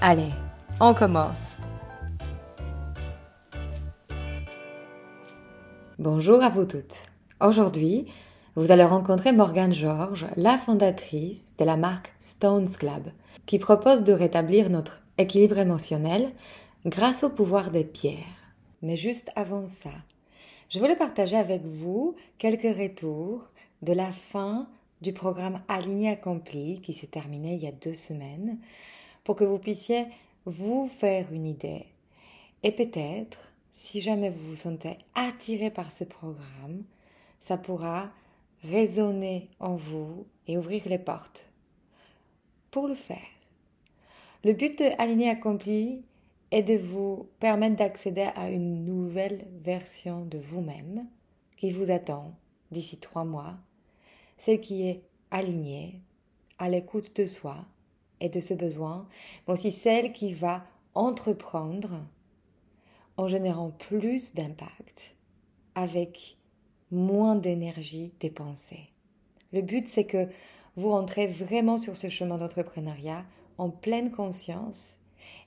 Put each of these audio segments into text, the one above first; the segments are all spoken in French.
Allez, on commence. Bonjour à vous toutes. Aujourd'hui, vous allez rencontrer Morgane Georges, la fondatrice de la marque Stones Club, qui propose de rétablir notre équilibre émotionnel grâce au pouvoir des pierres. Mais juste avant ça, je voulais partager avec vous quelques retours de la fin du programme Aligné Accompli qui s'est terminé il y a deux semaines pour que vous puissiez vous faire une idée. Et peut-être, si jamais vous vous sentez attiré par ce programme, ça pourra résonner en vous et ouvrir les portes. Pour le faire, le but de Aligné Accompli est de vous permettre d'accéder à une nouvelle version de vous-même qui vous attend d'ici trois mois, celle qui est alignée, à l'écoute de soi, et de ce besoin, mais aussi celle qui va entreprendre en générant plus d'impact avec moins d'énergie dépensée. Le but, c'est que vous rentrez vraiment sur ce chemin d'entrepreneuriat en pleine conscience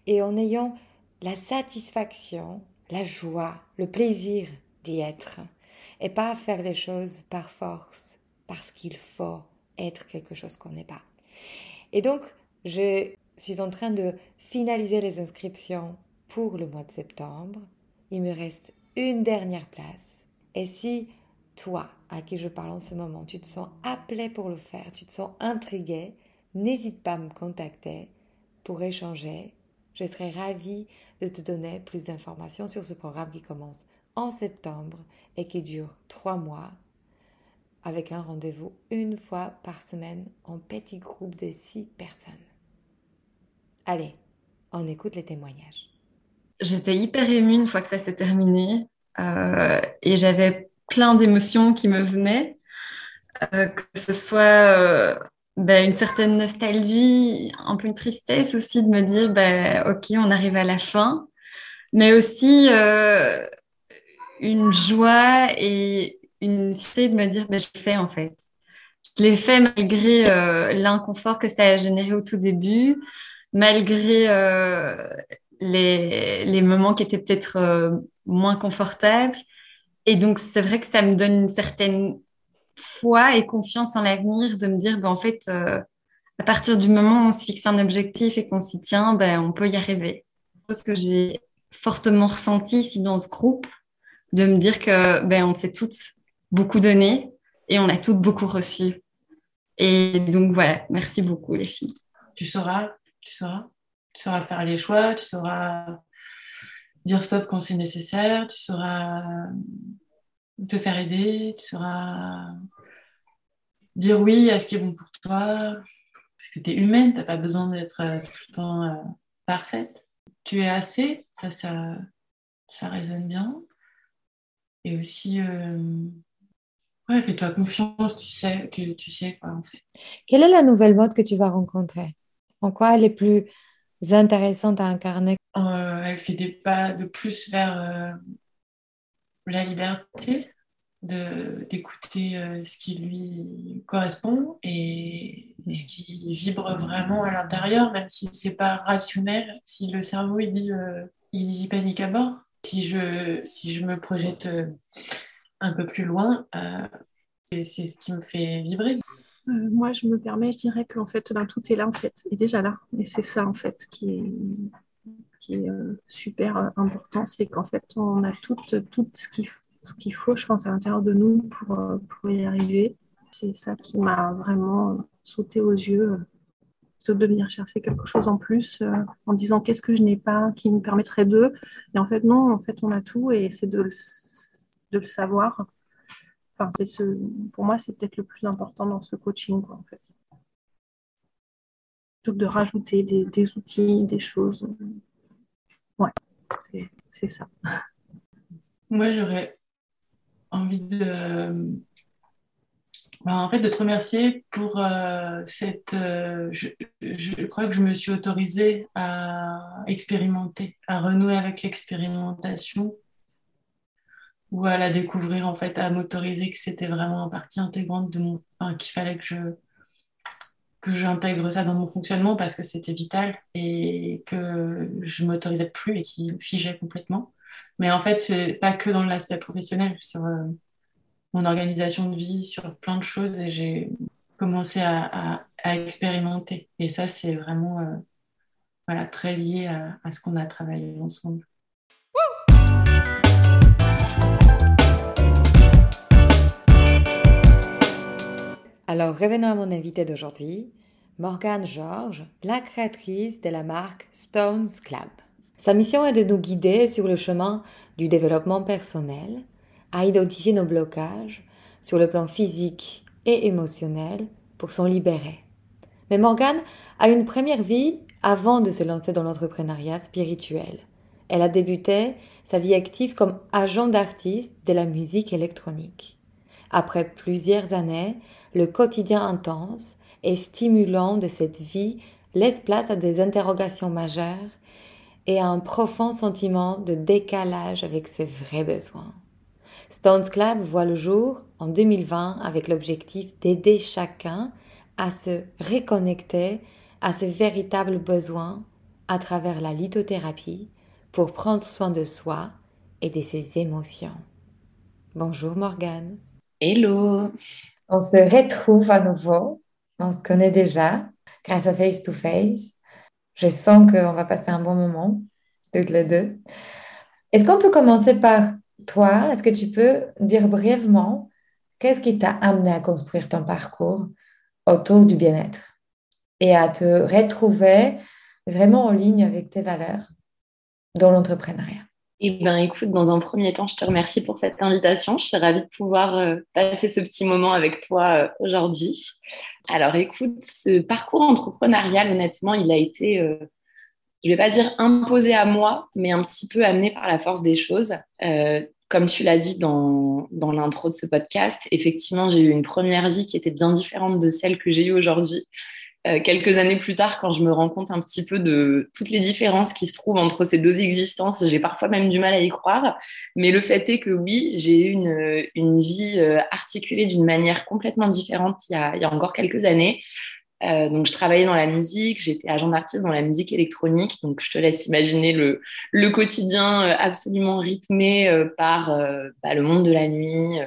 et en ayant la satisfaction, la joie, le plaisir d'y être et pas faire les choses par force parce qu'il faut être quelque chose qu'on n'est pas. Et donc, je suis en train de finaliser les inscriptions pour le mois de septembre. Il me reste une dernière place. Et si toi, à qui je parle en ce moment, tu te sens appelé pour le faire, tu te sens intrigué, n'hésite pas à me contacter pour échanger. Je serai ravie de te donner plus d'informations sur ce programme qui commence en septembre et qui dure trois mois avec un rendez-vous une fois par semaine en petit groupe de six personnes. Allez, on écoute les témoignages. J'étais hyper émue une fois que ça s'est terminé euh, et j'avais plein d'émotions qui me venaient, euh, que ce soit euh, ben, une certaine nostalgie, un peu une tristesse aussi de me dire, ben, ok, on arrive à la fin, mais aussi une joie et une fierté de me dire, ben, je fait en fait. Je l'ai fait malgré l'inconfort que ça a généré au tout début, malgré euh, les, les, moments qui étaient peut-être euh, moins confortables. Et donc, c'est vrai que ça me donne une certaine foi et confiance en l'avenir de me dire, ben, en fait, euh, à partir du moment où on se fixe un objectif et qu'on s'y tient, ben, on peut y arriver. Ce que j'ai fortement ressenti ici dans ce groupe, de me dire que ben, on s'est toutes beaucoup donné et on a toutes beaucoup reçu. Et donc voilà, merci beaucoup les filles. Tu sauras tu sauras. Faire les choix, tu sauras dire stop quand c'est nécessaire, tu sauras te faire aider, tu sauras dire oui à ce qui est bon pour toi, parce que tu es humaine, tu n'as pas besoin d'être euh, tout le temps euh, parfaite. Tu es assez, ça, ça, ça résonne bien. Et aussi, euh, ouais, fais-toi confiance, tu sais, tu, tu sais quoi en fait. Quelle est la nouvelle mode que tu vas rencontrer? En quoi elle est plus intéressante à incarner? Euh, Elle fait des pas de plus vers euh, la liberté, d'écouter euh, ce qui lui correspond et, ce qui vibre vraiment à l'intérieur, même si c'est pas rationnel. Si le cerveau il dit, il dit panique à bord, si je, si je me projette un peu plus loin, c'est ce qui me fait vibrer. Euh, moi, je me permets, je dirais qu'en fait, ben, tout est là, en fait, est déjà là. Et c'est ça, en fait, qui est, est super important, c'est qu'en fait, on a tout, ce qu'il faut, je pense, à l'intérieur de nous pour, y arriver. C'est ça qui m'a vraiment sauté aux yeux de venir chercher quelque chose en plus euh, en disant qu'est-ce que je n'ai pas qui me permettrait de. Et en fait, non, en fait, on a tout et c'est de le savoir. Enfin, c'est ce, pour moi, c'est peut-être le plus important dans ce coaching, quoi, en fait. Plutôt que de rajouter des, outils, des choses. Ouais, c'est ça. Moi, j'aurais envie de bah, en fait, de te remercier pour euh, cette. Euh, je, crois que je me suis autorisée à expérimenter, à renouer avec l'expérimentation ou à la découvrir, en fait, à m'autoriser que c'était vraiment une partie intégrante de mon. Qu'il fallait que je que j'intègre ça dans mon fonctionnement parce que c'était vital et que je m'autorisais plus et qui figeait complètement. Mais en fait, c'est pas que dans l'aspect professionnel, sur euh, mon organisation de vie, sur plein de choses et j'ai commencé à, expérimenter. Et ça, c'est vraiment euh, voilà, très lié à, à ce qu'on a travaillé ensemble. Alors, revenons à mon invité d'aujourd'hui, Morgane Georges, la créatrice de la marque Stones Club. Sa mission est de nous guider sur le chemin du développement personnel à identifier nos blocages sur le plan physique et émotionnel pour s'en libérer. Mais Morgane a une première vie avant de se lancer dans l'entrepreneuriat spirituel. Elle a débuté sa vie active comme agent d'artiste de la musique électronique. Après plusieurs années, le quotidien intense et stimulant de cette vie laisse place à des interrogations majeures et à un profond sentiment de décalage avec ses vrais besoins. Stones Club voit le jour en 2020 avec l'objectif d'aider chacun à se reconnecter à ses véritables besoins à travers la lithothérapie pour prendre soin de soi et de ses émotions. Bonjour Morgane. Hello. On se retrouve à nouveau. On se connaît déjà grâce à Face to Face. Je sens qu'on va passer un bon moment, toutes les deux. Est-ce qu'on peut commencer par toi, est-ce que tu peux dire brièvement qu'est-ce qui t'a amené à construire ton parcours autour du bien-être et à te retrouver vraiment en ligne avec tes valeurs dans l'entrepreneuriat? Eh bien, écoute, dans un premier temps, je te remercie pour cette invitation. Je suis ravie de pouvoir euh, passer ce petit moment avec toi euh, aujourd'hui. Alors, écoute, ce parcours entrepreneurial, honnêtement, il a été euh, je ne vais pas dire imposé à moi, mais un petit peu amené par la force des choses. Comme tu l'as dit dans, dans l'intro de ce podcast, effectivement, j'ai eu une première vie qui était bien différente de celle que j'ai eue aujourd'hui. Euh, quelques années plus tard, quand je me rends compte un petit peu de toutes les différences qui se trouvent entre ces deux existences, j'ai parfois même du mal à y croire. Mais le fait est que oui, j'ai eu une, une vie euh, articulée d'une manière complètement différente il y a, encore quelques années. Euh, donc, je travaillais dans la musique, j'étais agent d'artiste dans la musique électronique. Donc, je te laisse imaginer le, le quotidien absolument rythmé par bah, le monde de la nuit,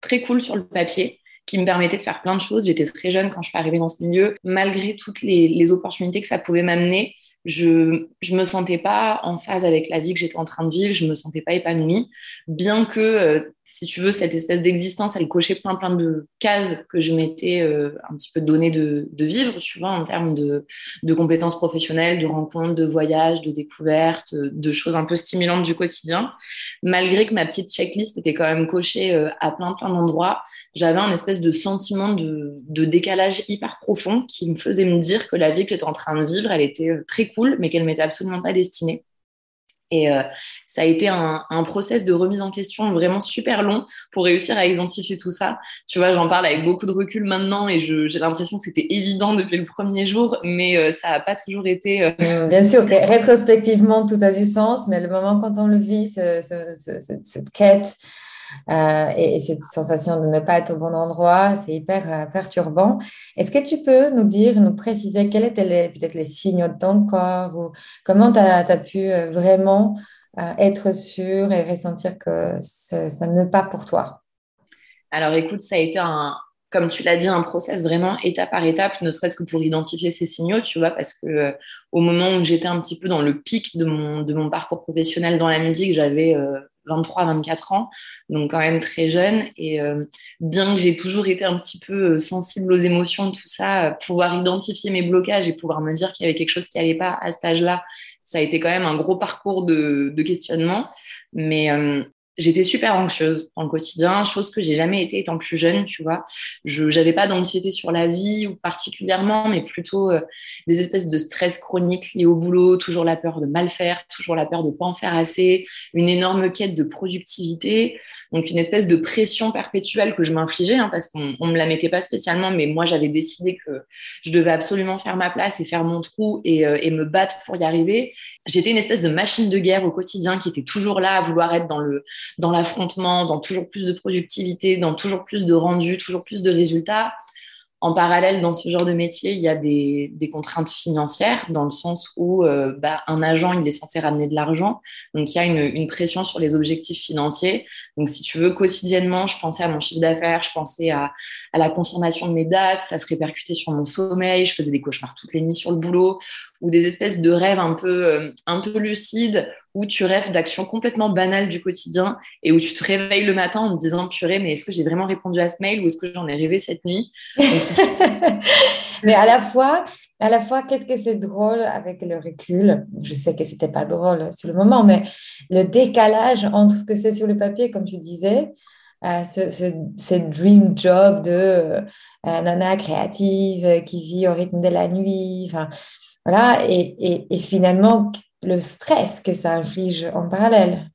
très cool sur le papier qui me permettait de faire plein de choses. J'étais très jeune quand je suis arrivée dans ce milieu. Malgré toutes les, les opportunités que ça pouvait m'amener, je ne me sentais pas en phase avec la vie que j'étais en train de vivre, je me sentais pas épanouie, bien que si tu veux, cette espèce d'existence, elle cochait plein, plein de cases que je m'étais euh, un petit peu donné de, vivre, tu vois, en termes de, compétences professionnelles, de rencontres, de voyages, de découvertes, de choses un peu stimulantes du quotidien. Malgré que ma petite checklist était quand même cochée euh, à plein, plein d'endroits, j'avais un espèce de sentiment de, de, décalage hyper profond qui me faisait me dire que la vie que j'étais en train de vivre, elle était euh, très mais qu'elle m'était absolument pas destinée. Et euh, ça a été un, un, process de remise en question vraiment super long pour réussir à identifier tout ça. Tu vois, j'en parle avec beaucoup de recul maintenant et j'ai l'impression que c'était évident depuis le premier jour, mais euh, ça n'a pas toujours été. Euh, bien sûr, rétrospectivement, tout a du sens, mais le moment quand on le vit, ce, ce, cette quête, euh, et, cette sensation de ne pas être au bon endroit, c'est hyper euh, perturbant. Est-ce que tu peux nous dire, nous préciser quels étaient peut-être les signes de ton corps ou comment tu as, pu euh, vraiment être sûr et ressentir que ça n'est pas pour toi? Alors écoute, ça a été un, comme tu l'as dit, un process vraiment étape par étape, ne serait-ce que pour identifier ces signaux, tu vois, parce que au moment où j'étais un petit peu dans le pic de mon, de mon parcours professionnel dans la musique, j'avais 23, 24 ans, donc quand même très jeune. Et bien que j'ai toujours été un petit peu sensible aux émotions, tout ça, pouvoir identifier mes blocages et pouvoir me dire qu'il y avait quelque chose qui n'allait pas à cet âge-là, ça a été quand même un gros parcours de, de questionnement. Mais j'étais super anxieuse dans quotidien, chose que j'ai jamais été étant plus jeune, tu vois. Je n'avais pas d'anxiété sur la vie ou particulièrement, mais plutôt euh, des espèces de stress chroniques liés au boulot, toujours la peur de mal faire, toujours la peur de pas en faire assez, une énorme quête de productivité, donc une espèce de pression perpétuelle que je m'infligeais, hein, parce qu'on ne me la mettait pas spécialement, mais moi j'avais décidé que je devais absolument faire ma place et faire mon trou et, euh, et me battre pour y arriver. J'étais une espèce de machine de guerre au quotidien qui était toujours là à vouloir être dans le dans l'affrontement, dans toujours plus de productivité, dans toujours plus de rendu, toujours plus de résultats. En parallèle, dans ce genre de métier, il y a des, contraintes financières, dans le sens où euh, bah, un agent, il est censé ramener de l'argent. Donc, il y a une, pression sur les objectifs financiers. Donc, si tu veux, quotidiennement, je pensais à mon chiffre d'affaires, je pensais à, à, la consommation de mes dates, ça se répercutait sur mon sommeil, je faisais des cauchemars toutes les nuits sur le boulot, ou des espèces de rêves un peu, euh, un peu lucides où tu rêves d'actions complètement banales du quotidien et où tu te réveilles le matin en te disant purée, mais est-ce que j'ai vraiment répondu à ce mail ou est-ce que j'en ai rêvé cette nuit? Mais à la fois, à la fois, qu'est-ce que c'est drôle avec le recul? Je sais que c'était pas drôle sur le moment, mais le décalage entre ce que c'est sur le papier, comme tu disais, euh, ce, dream job de euh, nana créative qui vit au rythme de la nuit, enfin voilà, et, et finalement le stress que ça inflige en parallèle.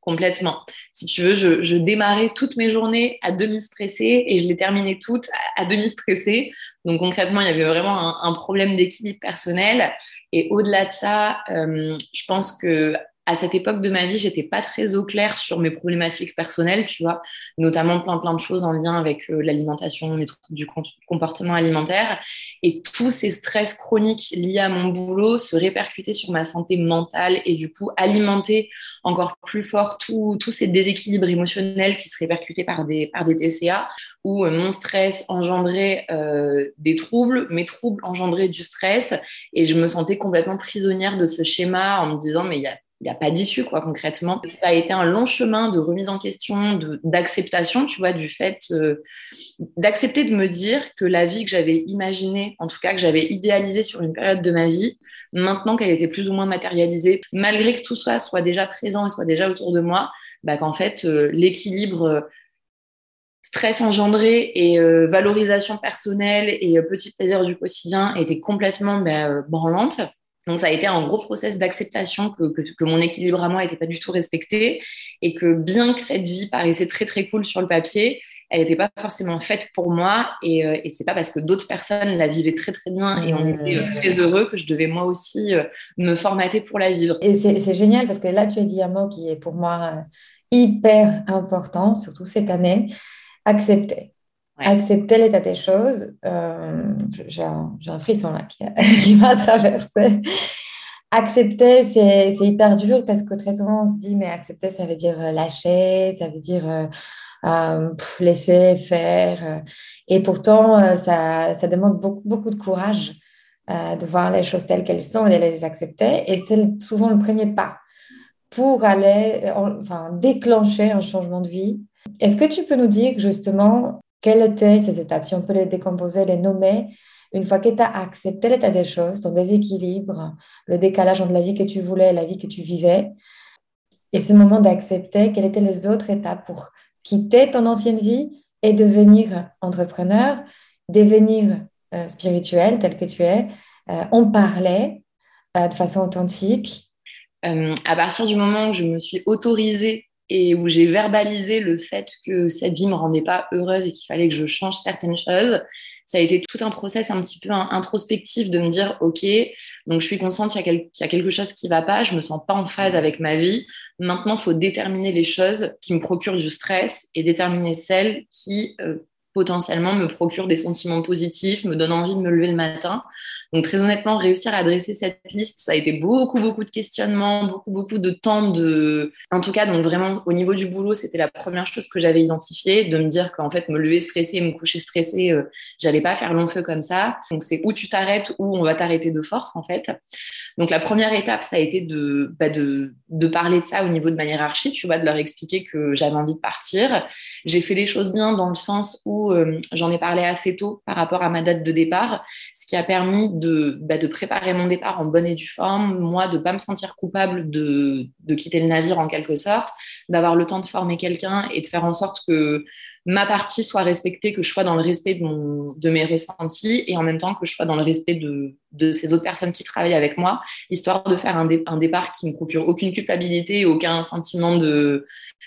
Complètement. Si tu veux, je, démarrais toutes mes journées à demi stressée et je les terminais toutes à, demi stressée. Donc concrètement, il y avait vraiment un, problème d'équilibre personnel. Et au-delà de ça, euh, je pense que à cette époque de ma vie, j'étais pas très au clair sur mes problématiques personnelles, tu vois, notamment plein plein de choses en lien avec euh, l'alimentation, du comportement alimentaire, et tous ces stress chroniques liés à mon boulot se répercutaient sur ma santé mentale et du coup alimentaient encore plus fort tous ces déséquilibres émotionnels qui se répercutaient par des par des TCA, où euh, mon stress engendrait euh, des troubles, mes troubles engendraient du stress, et je me sentais complètement prisonnière de ce schéma en me disant mais il y a il n'y a pas d'issue, quoi, concrètement. Ça a été un long chemin de remise en question, d'acceptation, tu vois, du fait euh, d'accepter de me dire que la vie que j'avais imaginée, en tout cas que j'avais idéalisée sur une période de ma vie, maintenant qu'elle était plus ou moins matérialisée, malgré que tout ça soit déjà présent et soit déjà autour de moi, bah, qu'en fait, euh, l'équilibre euh, stress engendré et valorisation personnelle et petit plaisir du quotidien était complètement bah, branlante. Donc, ça a été un gros process d'acceptation que, que, mon équilibre à moi n'était pas du tout respecté et que bien que cette vie paraissait très, très cool sur le papier, elle n'était pas forcément faite pour moi et, euh, et c'est pas parce que d'autres personnes la vivaient très, très bien et on était euh, très heureux que je devais moi aussi euh, me formater pour la vivre. Et c'est génial parce que là, tu as dit un mot qui est pour moi hyper important, surtout cette année, accepter. Accepter l'état des choses, euh, j'ai un, frisson là qui, m'a traversé. Accepter, c'est hyper dur parce que très souvent on se dit, mais accepter, ça veut dire euh, lâcher, ça veut dire euh, laisser faire. Et pourtant, ça, ça, demande beaucoup, beaucoup de courage de voir les choses telles qu'elles sont et de les accepter. Et c'est souvent le premier pas pour aller, enfin, déclencher un changement de vie. Est-ce que tu peux nous dire justement quelles étaient ces étapes Si on peut les décomposer, les nommer, une fois que tu as accepté l'état des choses, ton déséquilibre, le décalage entre la vie que tu voulais et la vie que tu vivais, et ce moment d'accepter, quelles étaient les autres étapes pour quitter ton ancienne vie et devenir entrepreneur, devenir euh, spirituel tel que tu es, euh, en parler euh, de façon authentique. À partir du moment où je me suis autorisée et où j'ai verbalisé le fait que cette vie me rendait pas heureuse et qu'il fallait que je change certaines choses. Ça a été tout un process un petit peu introspectif de me dire, OK, donc je suis consciente qu'il y, a quelque chose qui va pas, je me sens pas en phase avec ma vie. Maintenant, il faut déterminer les choses qui me procurent du stress et déterminer celles qui euh, potentiellement me procurent des sentiments positifs, me donnent envie de me lever le matin. Donc très honnêtement, réussir à dresser cette liste, ça a été beaucoup, beaucoup de questionnements, beaucoup, beaucoup de temps de... En tout cas, donc vraiment au niveau du boulot, c'était la première chose que j'avais identifiée, de me dire qu'en fait, me lever stressé, me coucher stressé, euh, j'allais pas faire long feu comme ça. Donc c'est où tu t'arrêtes, où on va t'arrêter de force en fait. Donc la première étape, ça a été de, bah, de, parler de ça au niveau de ma hiérarchie, tu vois, de leur expliquer que j'avais envie de partir. J'ai fait les choses bien dans le sens où euh, j'en ai parlé assez tôt par rapport à ma date de départ, ce qui a permis de, bah, de préparer mon départ en bonne et due forme, moi de pas me sentir coupable de, quitter le navire en quelque sorte, d'avoir le temps de former quelqu'un et de faire en sorte que ma partie soit respectée, que je sois dans le respect de, mes ressentis et en même temps que je sois dans le respect de, ces autres personnes qui travaillent avec moi, histoire de faire un, départ qui ne me procure aucune culpabilité, aucun sentiment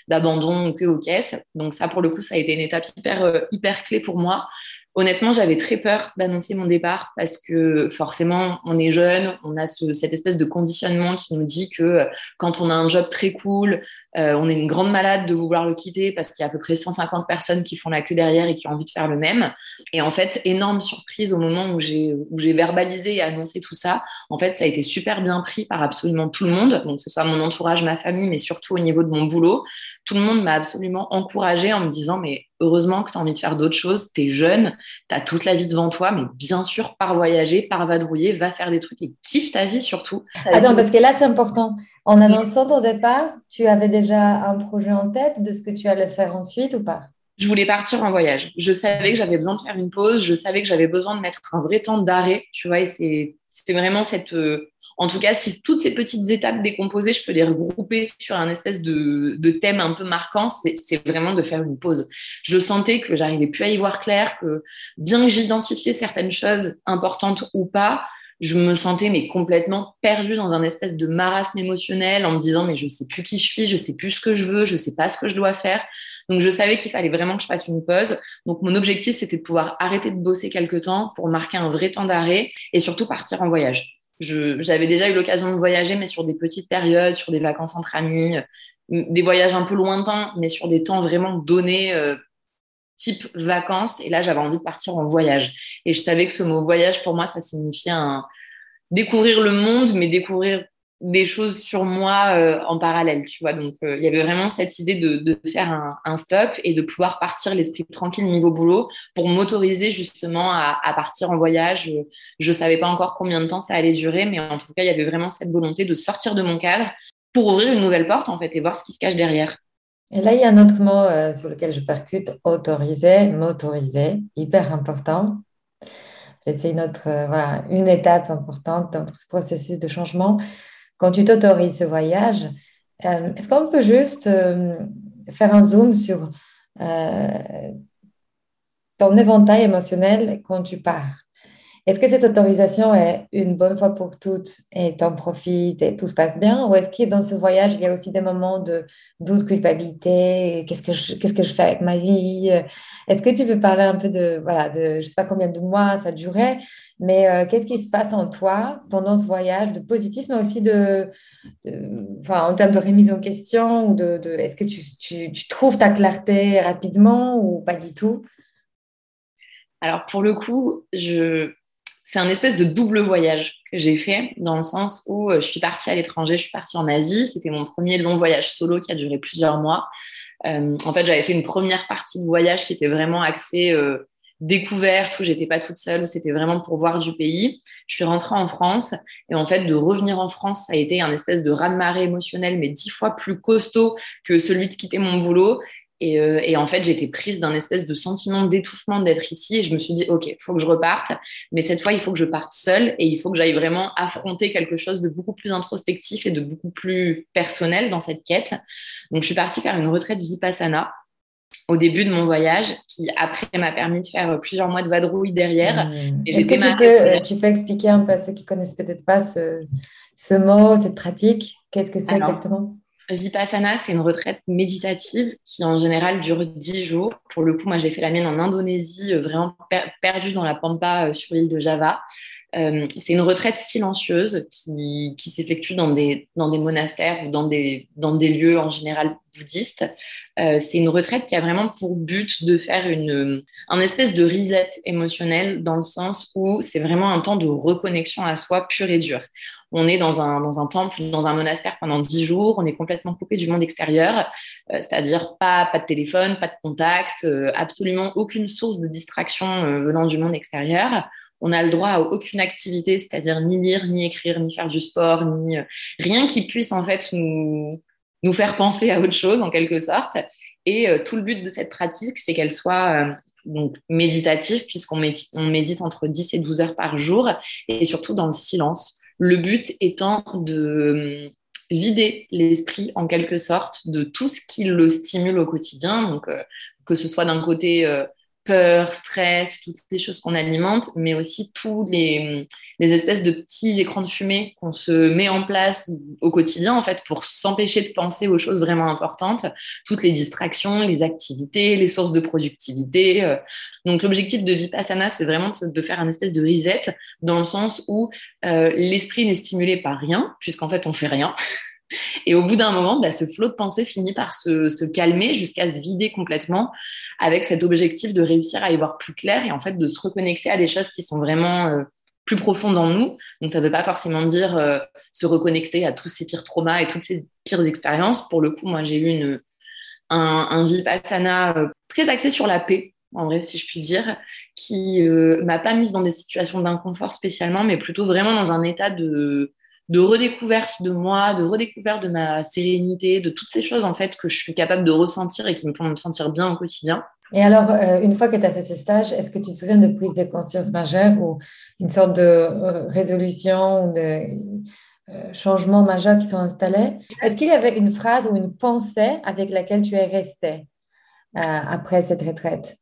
d'abandon que aux caisses. Donc ça, pour le coup, ça a été une étape hyper, euh, hyper clé pour moi. Honnêtement, j'avais très peur d'annoncer mon départ parce que forcément, on est jeune, on a ce, cette espèce de conditionnement qui nous dit que euh, quand on a un job très cool, euh, on est une grande malade de vouloir le quitter parce qu'il y a à peu près 150 personnes qui font la queue derrière et qui ont envie de faire le même. Et en fait, énorme surprise au moment où j'ai où j'ai verbalisé et annoncé tout ça. En fait, ça a été super bien pris par absolument tout le monde, donc que ce soit mon entourage, ma famille, mais surtout au niveau de mon boulot. Tout le monde m'a absolument encouragée en me disant mais heureusement que tu as envie de faire d'autres choses, tu es jeune, tu as toute la vie devant toi, mais bien sûr, par voyager, par vadrouiller, va faire des trucs et kiffe ta vie surtout. Attends, parce que là, c'est important. En annonçant ton départ, tu avais déjà un projet en tête de ce que tu allais faire ensuite ou pas? Je voulais partir en voyage. Je savais que j'avais besoin de faire une pause. Je savais que j'avais besoin de mettre un vrai temps d'arrêt. Tu vois, et c'est vraiment cette. Euh, en tout cas, si toutes ces petites étapes décomposées, je peux les regrouper sur un espèce de, de thème un peu marquant, c'est vraiment de faire une pause. Je sentais que j'arrivais plus à y voir clair, que bien que j'identifiais certaines choses importantes ou pas, je me sentais mais complètement perdue dans un espèce de marasme émotionnel en me disant mais je sais plus qui je suis, je sais plus ce que je veux, je sais pas ce que je dois faire. Donc je savais qu'il fallait vraiment que je fasse une pause. Donc mon objectif c'était de pouvoir arrêter de bosser quelque temps pour marquer un vrai temps d'arrêt et surtout partir en voyage. J'avais déjà eu l'occasion de voyager mais sur des petites périodes, sur des vacances entre amis, des voyages un peu lointains mais sur des temps vraiment donnés euh, type vacances. Et là, j'avais envie de partir en voyage. Et je savais que ce mot voyage, pour moi, ça signifiait un... découvrir le monde, mais découvrir des choses sur moi euh, en parallèle, tu vois. Donc, euh, il y avait vraiment cette idée de, faire un, un, stop et de pouvoir partir l'esprit tranquille niveau boulot pour m'autoriser justement à, à, partir en voyage. Je ne savais pas encore combien de temps ça allait durer, mais en tout cas, il y avait vraiment cette volonté de sortir de mon cadre pour ouvrir une nouvelle porte, en fait, et voir ce qui se cache derrière. Et là, il y a un autre mot euh, sur lequel je percute, autoriser, m'autoriser, hyper important. C'est une autre, euh, voilà, une étape importante dans ce processus de changement. Quand tu t'autorises ce voyage, euh, est-ce qu'on peut juste faire un zoom sur ton éventail émotionnel quand tu pars? Est-ce que cette autorisation est une bonne fois pour toutes et tu en profites et tout se passe bien? Ou est-ce que dans ce voyage, il y a aussi des moments de doute, culpabilité Qu'est-ce que je, que je fais avec ma vie? Est-ce que tu peux parler un peu de, voilà, de je sais pas combien de mois ça durait, mais euh, qu'est-ce qui se passe en toi pendant ce voyage, de positif, mais aussi de, enfin, en termes de remise en question ou de, est-ce que tu, tu trouves ta clarté rapidement ou pas du tout? Alors pour le coup, je, c'est un espèce de double voyage que j'ai fait dans le sens où euh, je suis partie à l'étranger, je suis partie en Asie. C'était mon premier long voyage solo qui a duré plusieurs mois. Euh, en fait, j'avais fait une première partie de voyage qui était vraiment axée euh, découverte, où j'étais pas toute seule, où c'était vraiment pour voir du pays. Je suis rentrée en France et en fait, de revenir en France, ça a été un espèce de raz-de-marée émotionnel, mais dix fois plus costaud que celui de quitter mon boulot. Euh, et, en fait, j'étais prise d'un espèce de sentiment d'étouffement d'être ici. Et je me suis dit, OK, il faut que je reparte. Mais cette fois, il faut que je parte seule et il faut que j'aille vraiment affronter quelque chose de beaucoup plus introspectif et de beaucoup plus personnel dans cette quête. Donc, je suis partie faire une retraite Vipassana au début de mon voyage, qui après m'a permis de faire plusieurs mois de vadrouille derrière. Mmh. Est-ce que tu peux, tu peux, expliquer un peu à ceux qui connaissent peut-être pas ce, ce mot, cette pratique? Qu'est-ce que c'est exactement? Vipassana, c'est une retraite méditative qui en général dure 10 jours. Pour le coup, moi j'ai fait la mienne en Indonésie, euh, vraiment perdue dans la pampa euh, sur l'île de Java. Euh, c'est une retraite silencieuse qui, s'effectue dans des, monastères ou dans des, lieux en général bouddhistes. Euh, c'est une retraite qui a vraiment pour but de faire une, un espèce de reset émotionnel dans le sens où c'est vraiment un temps de reconnexion à soi pur et dur. On est dans un, dans un temple dans un monastère pendant dix jours, on est complètement coupé du monde extérieur, euh, c'est-à-dire pas, de téléphone, pas de contact, absolument aucune source de distraction venant du monde extérieur. On n'a le droit à aucune activité, c'est-à-dire ni lire, ni écrire, ni faire du sport, ni rien qui puisse en fait nous, faire penser à autre chose en quelque sorte. Et tout le but de cette pratique, c'est qu'elle soit donc méditative, puisqu'on médite, on entre 10 et 12 heures par jour, et surtout dans le silence. Le but étant de vider l'esprit en quelque sorte de tout ce qui le stimule au quotidien, donc euh, que ce soit d'un côté euh, peur, stress, toutes les choses qu'on alimente, mais aussi tous les, les, espèces de petits écrans de fumée qu'on se met en place au quotidien, en fait, pour s'empêcher de penser aux choses vraiment importantes, toutes les distractions, les activités, les sources de productivité. Euh. Donc, l'objectif de Vipassana, c'est vraiment de faire un espèce de reset dans le sens où euh, l'esprit n'est stimulé par rien, puisqu'en fait, on fait rien. Et au bout d'un moment, bah, ce flot de pensée finit par se, calmer jusqu'à se vider complètement avec cet objectif de réussir à y voir plus clair et en fait de se reconnecter à des choses qui sont vraiment euh, plus profondes en nous. Donc ça ne veut pas forcément dire euh, se reconnecter à tous ces pires traumas et toutes ces pires expériences. Pour le coup, moi j'ai eu une, un, un vipassana euh, très axé sur la paix en vrai, si je puis dire, qui m'a pas mise dans des situations d'inconfort spécialement, mais plutôt vraiment dans un état de, de redécouverte de moi, de redécouverte de ma sérénité, de toutes ces choses en fait que je suis capable de ressentir et qui me font me sentir bien au quotidien. Et alors, euh, une fois que tu as fait ce stage, est-ce que tu te souviens de prise de conscience majeure ou une sorte de euh, résolution ou de euh, changements majeurs qui sont installés? Est-ce qu'il y avait une phrase ou une pensée avec laquelle tu es resté après cette retraite?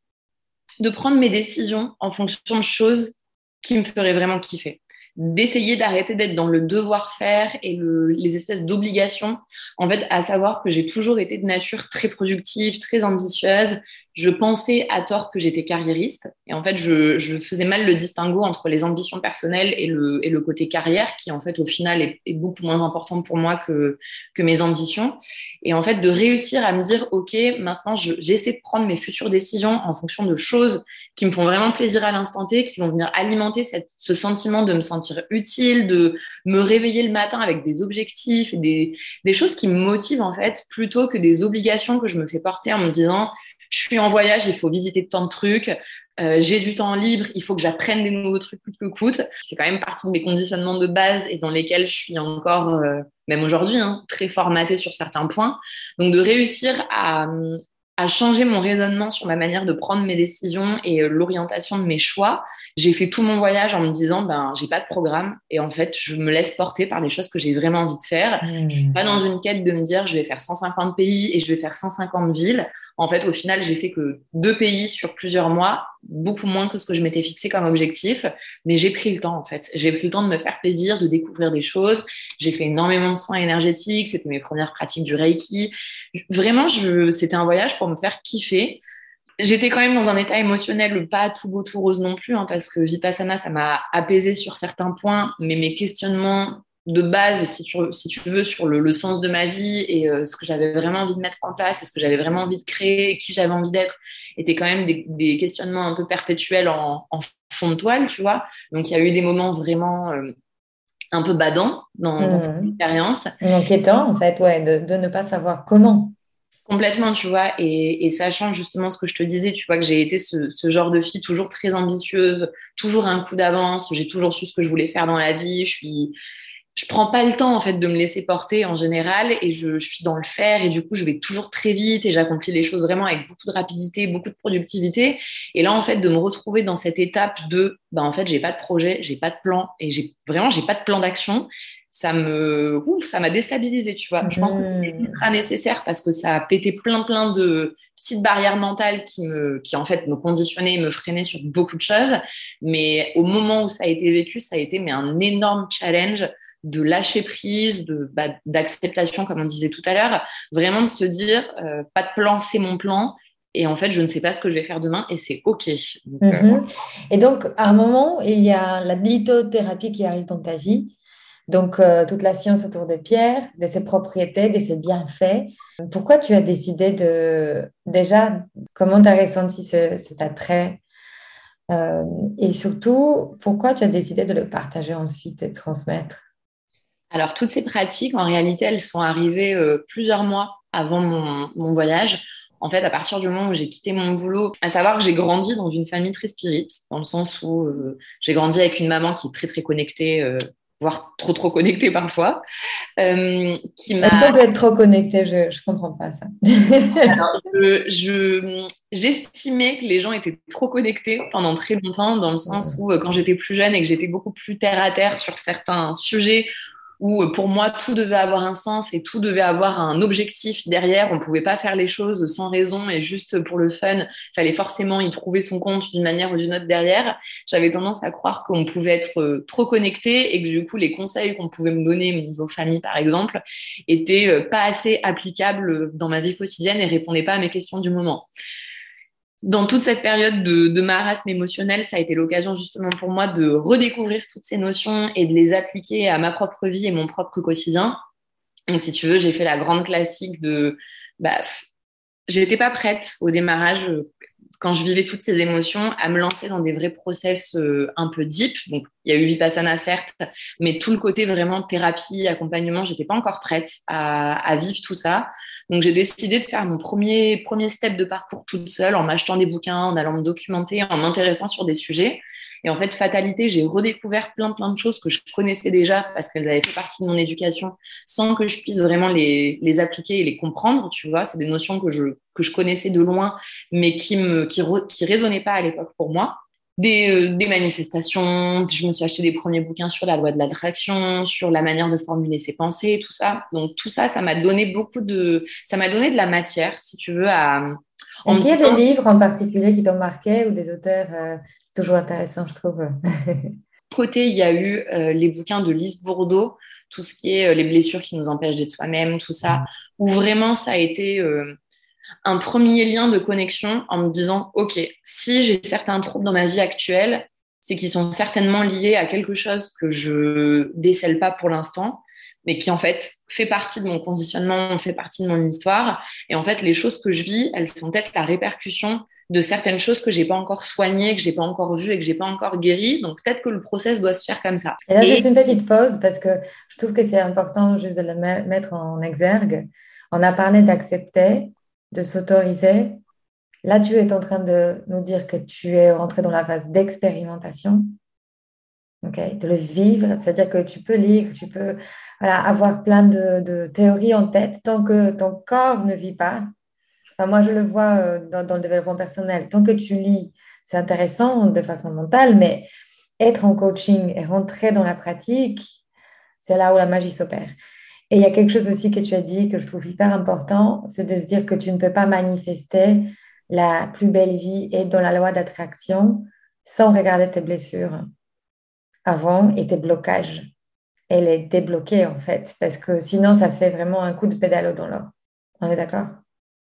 De prendre mes décisions en fonction de choses qui me feraient vraiment kiffer d'essayer d'arrêter d'être dans le devoir-faire et les espèces d'obligations. En fait, à savoir que j'ai toujours été de nature très productive, très ambitieuse. Je pensais à tort que j'étais carriériste. Et en fait, je, faisais mal le distinguo entre les ambitions personnelles et le, et le côté carrière, qui en fait, au final, est, beaucoup moins important pour moi que, que mes ambitions. Et en fait, de réussir à me dire, OK, maintenant, j'essaie de prendre mes futures décisions en fonction de choses qui me font vraiment plaisir à l'instant T, qui vont venir alimenter ce sentiment de me sentir utile, de me réveiller le matin avec des objectifs, des, des choses qui me motivent en fait, plutôt que des obligations que je me fais porter en me disant je suis en voyage, il faut visiter tant de trucs, euh, j'ai du temps libre, il faut que j'apprenne des nouveaux trucs coûte que coûte. C'est quand même partie de mes conditionnements de base et dans lesquels je suis encore, euh, même aujourd'hui, hein, très formatée sur certains points. Donc de réussir à, à changer mon raisonnement sur ma manière de prendre mes décisions et euh, l'orientation de mes choix. J'ai fait tout mon voyage en me disant, ben, j'ai pas de programme et en fait, je me laisse porter par les choses que j'ai vraiment envie de faire. Je Je suis pas dans une quête de me dire, je vais faire 150 pays et je vais faire 150 villes. En fait, au final, j'ai fait que deux pays sur plusieurs mois, beaucoup moins que ce que je m'étais fixé comme objectif, mais j'ai pris le temps, en fait. J'ai pris le temps de me faire plaisir, de découvrir des choses. J'ai fait énormément de soins énergétiques, c'était mes premières pratiques du Reiki. Vraiment, c'était un voyage pour me faire kiffer. J'étais quand même dans un état émotionnel pas tout beau, tout rose non plus, hein, parce que Vipassana, ça m'a apaisé sur certains points, mais mes questionnements de base, si tu, si tu veux, sur le, sens de ma vie et euh, ce que j'avais vraiment envie de mettre en place et ce que j'avais vraiment envie de créer, qui j'avais envie d'être, étaient quand même des, questionnements un peu perpétuels en, fond de toile, tu vois. Donc, il y a eu des moments vraiment euh, un peu badants dans, cette mmh. expérience. Inquiétant, en fait, ouais, de, de, ne pas savoir comment. Complètement, tu vois, et, et, sachant justement ce que je te disais, tu vois, que j'ai été ce, ce, genre de fille toujours très ambitieuse, toujours un coup d'avance, j'ai toujours su ce que je voulais faire dans la vie, je suis, je prends pas le temps en fait de me laisser porter en général et je, je, suis dans le faire et du coup je vais toujours très vite et j'accomplis les choses vraiment avec beaucoup de rapidité, beaucoup de productivité et là en fait de me retrouver dans cette étape de bah en fait j'ai pas de projet, j'ai pas de plan et j'ai vraiment j'ai pas de plan d'action, ça me ouf, ça m'a déstabilisé, tu vois. Je pense que c'était mmh. ultra nécessaire parce que ça a pété plein plein de petites barrières mentales qui me qui en fait me conditionnaient, me freinaient sur beaucoup de choses, mais au moment où ça a été vécu, ça a été mais un énorme challenge de lâcher prise, de bah, d'acceptation, comme on disait tout à l'heure, vraiment de se dire euh, pas de plan, c'est mon plan. Et en fait, je ne sais pas ce que je vais faire demain et c'est OK. Mhm. Et donc, à un moment, il y a la lithothérapie qui arrive dans ta vie. Donc, toute la science autour des pierres, de ses propriétés, de ses bienfaits. Pourquoi tu as décidé de... Déjà, comment tu as ressenti cet attrait euh, et surtout, pourquoi tu as décidé de le partager ensuite et de transmettre? Alors, toutes ces pratiques, en réalité, elles sont arrivées euh, plusieurs mois avant mon, voyage. En fait, à partir du moment où j'ai quitté mon boulot, à savoir que j'ai grandi dans une famille très spirit, dans le sens où euh, j'ai grandi avec une maman qui est très, très connectée voire trop trop connecté parfois. Euh, Est-ce qu'on peut être trop connecté Je ne comprends pas ça. j'estimais que les gens étaient trop connectés pendant très longtemps, dans le sens où euh, quand j'étais plus jeune et que j'étais beaucoup plus terre à terre sur certains sujets où euh, pour moi tout devait avoir un sens et tout devait avoir un objectif derrière. On ne pouvait pas faire les choses sans raison et juste pour le fun. Il fallait forcément y trouver son compte d'une manière ou d'une autre derrière. J'avais tendance à croire qu'on pouvait être euh, trop connecté et que du coup les conseils qu'on pouvait me donner au niveau famille par exemple étaient euh, pas assez applicables dans ma vie quotidienne et répondaient pas à mes questions du moment dans toute cette période de, marasme émotionnel, ça a été l'occasion justement pour moi de redécouvrir toutes ces notions et de les appliquer à ma propre vie et mon propre quotidien. Donc, si tu veux, j'ai fait la grande classique de. Bah, J'étais pas prête au démarrage quand je vivais toutes ces émotions, à me lancer dans des vrais process euh, un peu deep. Donc, il y a eu Vipassana, certes, mais tout le côté vraiment thérapie, accompagnement, j'étais pas encore prête à, à, vivre tout ça. Donc, j'ai décidé de faire mon premier, premier step de parcours toute seule en m'achetant des bouquins, en allant me documenter, en m'intéressant sur des sujets. Et en fait, fatalité, j'ai redécouvert plein, plein de choses que je connaissais déjà parce qu'elles avaient fait partie de mon éducation sans que je puisse vraiment les, les appliquer et les comprendre. Tu vois, c'est des notions que je, que je connaissais de loin, mais qui me, qui, qui résonnaient pas à l'époque pour moi. Des, euh, des, manifestations, je me suis acheté des premiers bouquins sur la loi de l'attraction, sur la manière de formuler ses pensées, tout ça. Donc tout ça, ça m'a donné beaucoup de, ça m'a donné de la matière, si tu veux, à. Est-ce qu'il y a des livres en particulier qui t'ont marqué ou des auteurs euh, c'est toujours intéressant, je trouve? Côté, il y a eu euh, les bouquins de Lise Bourdeau, tout ce qui est euh, les blessures qui nous empêchent d'être soi-même, tout ça, mm. où vraiment ça a été un premier lien de connexion en me disant, OK, si j'ai certains troubles dans ma vie actuelle, c'est qu'ils sont certainement liés à quelque chose que je décèle pas pour l'instant, mais qui en fait fait partie de mon conditionnement, fait partie de mon histoire. Et en fait, les choses que je vis, elles sont peut-être la répercussion de certaines choses que j'ai pas encore soignées, que j'ai pas encore vues et que j'ai pas encore guéries. Donc peut-être que le process doit se faire comme ça. Et là, juste une petite pause parce que je trouve que c'est important juste de le mettre en exergue. On a parlé d'accepter, de s'autoriser. Là, tu es en train de nous dire que tu es rentré dans la phase d'expérimentation. de le vivre, c'est-à-dire que tu peux lire, tu peux avoir plein de, théories en tête tant que ton corps ne vit pas. moi, je le vois euh, dans, le développement personnel. Tant que tu lis, c'est intéressant de façon mentale, mais être en coaching et rentrer dans la pratique, c'est là où la magie s'opère. Et il y a quelque chose aussi que tu as dit que je trouve hyper important, c'est de se dire que tu ne peux pas manifester la plus belle vie et dans la loi d'attraction sans regarder tes blessures avant et tes blocages elle est débloquée en fait, parce que sinon ça fait vraiment un coup de pédalo dans l'or. On est d'accord?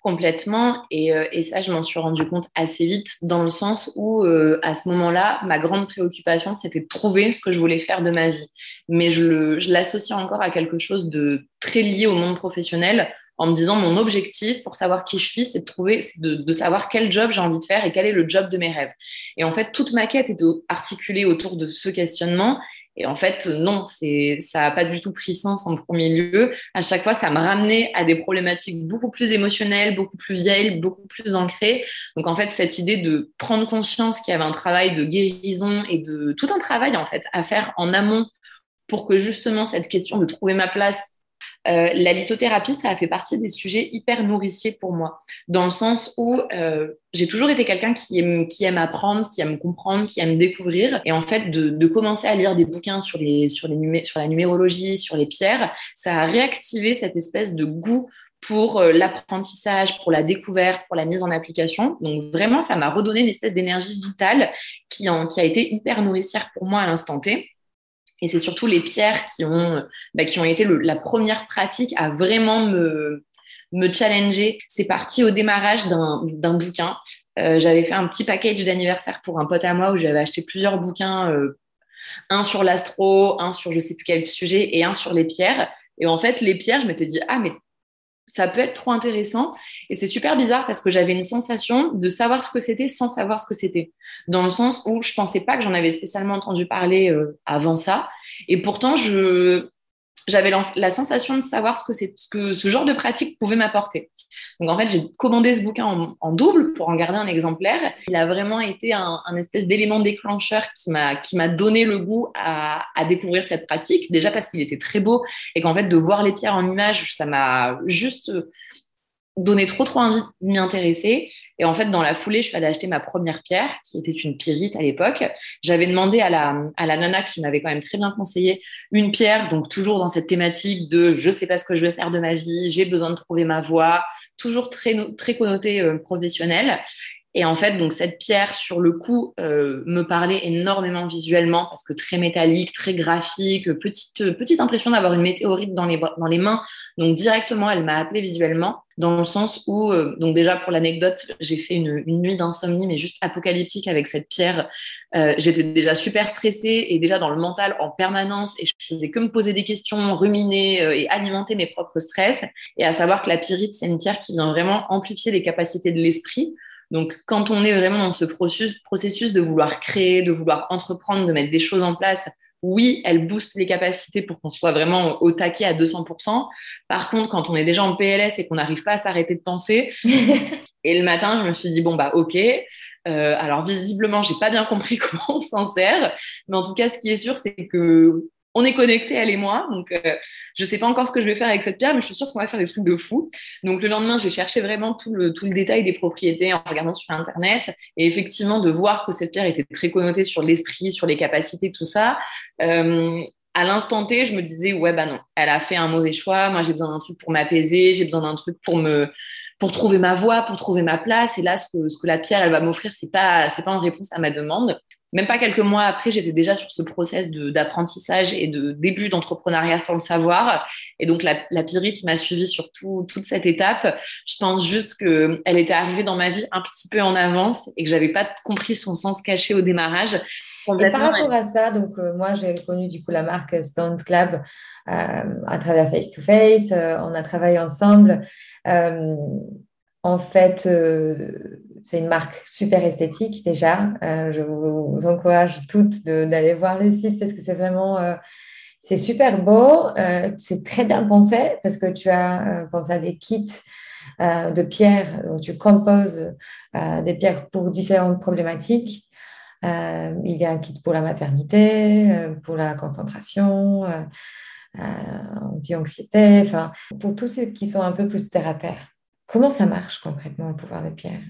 Complètement. Euh, et, ça, je m'en suis rendu compte assez vite, dans le sens où, euh, à ce moment-là, ma grande préoccupation, c'était de trouver ce que je voulais faire de ma vie. Mais je l'associe encore à quelque chose de très lié au monde professionnel, en me disant mon objectif pour savoir qui je suis, c'est de trouver, de, savoir quel job j'ai envie de faire et quel est le job de mes rêves. Et en fait, toute ma quête était articulée autour de ce questionnement. Et en fait, non, c'est, ça n'a pas du tout pris sens en premier lieu. À chaque fois, ça me ramenait à des problématiques beaucoup plus émotionnelles, beaucoup plus vieilles, beaucoup plus ancrées. Donc, en fait, cette idée de prendre conscience qu'il y avait un travail de guérison et de tout un travail, en fait, à faire en amont pour que justement cette question de trouver ma place euh, la lithothérapie, ça a fait partie des sujets hyper nourriciers pour moi, dans le sens où euh, j'ai toujours été quelqu'un qui aime, apprendre, qui aime comprendre, qui aime découvrir. Et en fait, de, commencer à lire des bouquins sur la numérologie, sur les pierres, ça a réactivé cette espèce de goût pour euh, l'apprentissage, pour la découverte, pour la mise en application. Donc vraiment, ça m'a redonné une espèce d'énergie vitale qui, qui a été hyper nourricière pour moi à l'instant T. Et c'est surtout les pierres qui ont, bah, qui ont été la première pratique à vraiment me, me challenger. C'est parti au démarrage d'un bouquin. Euh, j'avais fait un petit package d'anniversaire pour un pote à moi où j'avais acheté plusieurs bouquins, euh, un sur l'astro, un sur je sais plus quel sujet et un sur les pierres. Et en fait, les pierres, je m'étais dit, ah, mais ça peut être trop intéressant. Et c'est super bizarre parce que j'avais une sensation de savoir ce que c'était sans savoir ce que c'était. Dans le sens où je pensais pas que j'en avais spécialement entendu parler euh, avant ça. Et pourtant, je, j'avais la sensation de savoir ce que, ce que ce genre de pratique pouvait m'apporter. Donc en fait, j'ai commandé ce bouquin en, double pour en garder un exemplaire. Il a vraiment été un, espèce d'élément déclencheur qui m'a, donné le goût à, à découvrir cette pratique. Déjà parce qu'il était très beau et qu'en fait, de voir les pierres en image, ça m'a juste donné trop trop envie de m'y intéresser. Et en fait, dans la foulée, je suis allée acheter ma première pierre, qui était une pyrite à l'époque. J'avais demandé à la, à la nana qui m'avait quand même très bien conseillé une pierre, donc toujours dans cette thématique de je sais pas ce que je vais faire de ma vie, j'ai besoin de trouver ma voie, toujours très, très connoté euh, professionnel. Et en fait, donc cette pierre sur le coup euh, me parlait énormément visuellement parce que très métallique, très graphique, petite petite impression d'avoir une météorite dans les dans les mains. Donc directement, elle m'a appelé visuellement dans le sens où euh, donc déjà pour l'anecdote, j'ai fait une, une nuit d'insomnie mais juste apocalyptique avec cette pierre. Euh, J'étais déjà super stressée et déjà dans le mental en permanence et je faisais que me poser des questions, ruminer euh, et alimenter mes propres stress. Et à savoir que la pyrite, c'est une pierre qui vient vraiment amplifier les capacités de l'esprit. Donc, quand on est vraiment dans ce processus, de vouloir créer, de vouloir entreprendre, de mettre des choses en place, oui, elle booste les capacités pour qu'on soit vraiment au taquet à 200%. Par contre, quand on est déjà en PLS et qu'on n'arrive pas à s'arrêter de penser, et le matin, je me suis dit, bon, bah, ok. Euh, alors, visiblement, j'ai pas bien compris comment on s'en sert. Mais en tout cas, ce qui est sûr, c'est que on est connectés, elle et moi. Donc, euh, je ne sais pas encore ce que je vais faire avec cette pierre, mais je suis sûre qu'on va faire des trucs de fou. Donc, le lendemain, j'ai cherché vraiment tout le, tout le détail des propriétés en regardant sur Internet. Et effectivement, de voir que cette pierre était très connotée sur l'esprit, sur les capacités, tout ça. Euh, à l'instant T, je me disais, ouais, bah non, elle a fait un mauvais choix. Moi, j'ai besoin d'un truc pour m'apaiser. J'ai besoin d'un truc pour me pour trouver ma voie, pour trouver ma place. Et là, ce que, ce que la pierre, elle va m'offrir, c'est pas, c'est pas en réponse à ma demande même pas quelques mois après, j'étais déjà sur ce process d'apprentissage et de début d'entrepreneuriat sans le savoir. Et donc, la, la pyrite m'a suivi sur toute cette étape. Je pense juste qu'elle était arrivée dans ma vie un petit peu en avance et que j'avais pas compris son sens caché au démarrage. Et par rapport à ça, donc euh, moi j'ai connu du coup la marque Stones Club euh, à travers Face to Face. Euh, on a travaillé ensemble. en fait, c'est une marque super esthétique déjà. Euh, je vous, encourage toutes d'aller voir le site parce que c'est vraiment euh, c'est super beau. Euh, c'est très bien pensé parce que tu as pensé à des kits de pierres où tu composes des pierres pour différentes problématiques. il y a un kit pour la maternité, pour la concentration, anti-anxiété, enfin pour tous ceux qui sont un peu plus terre à terre. Comment ça marche concrètement le pouvoir des pierres?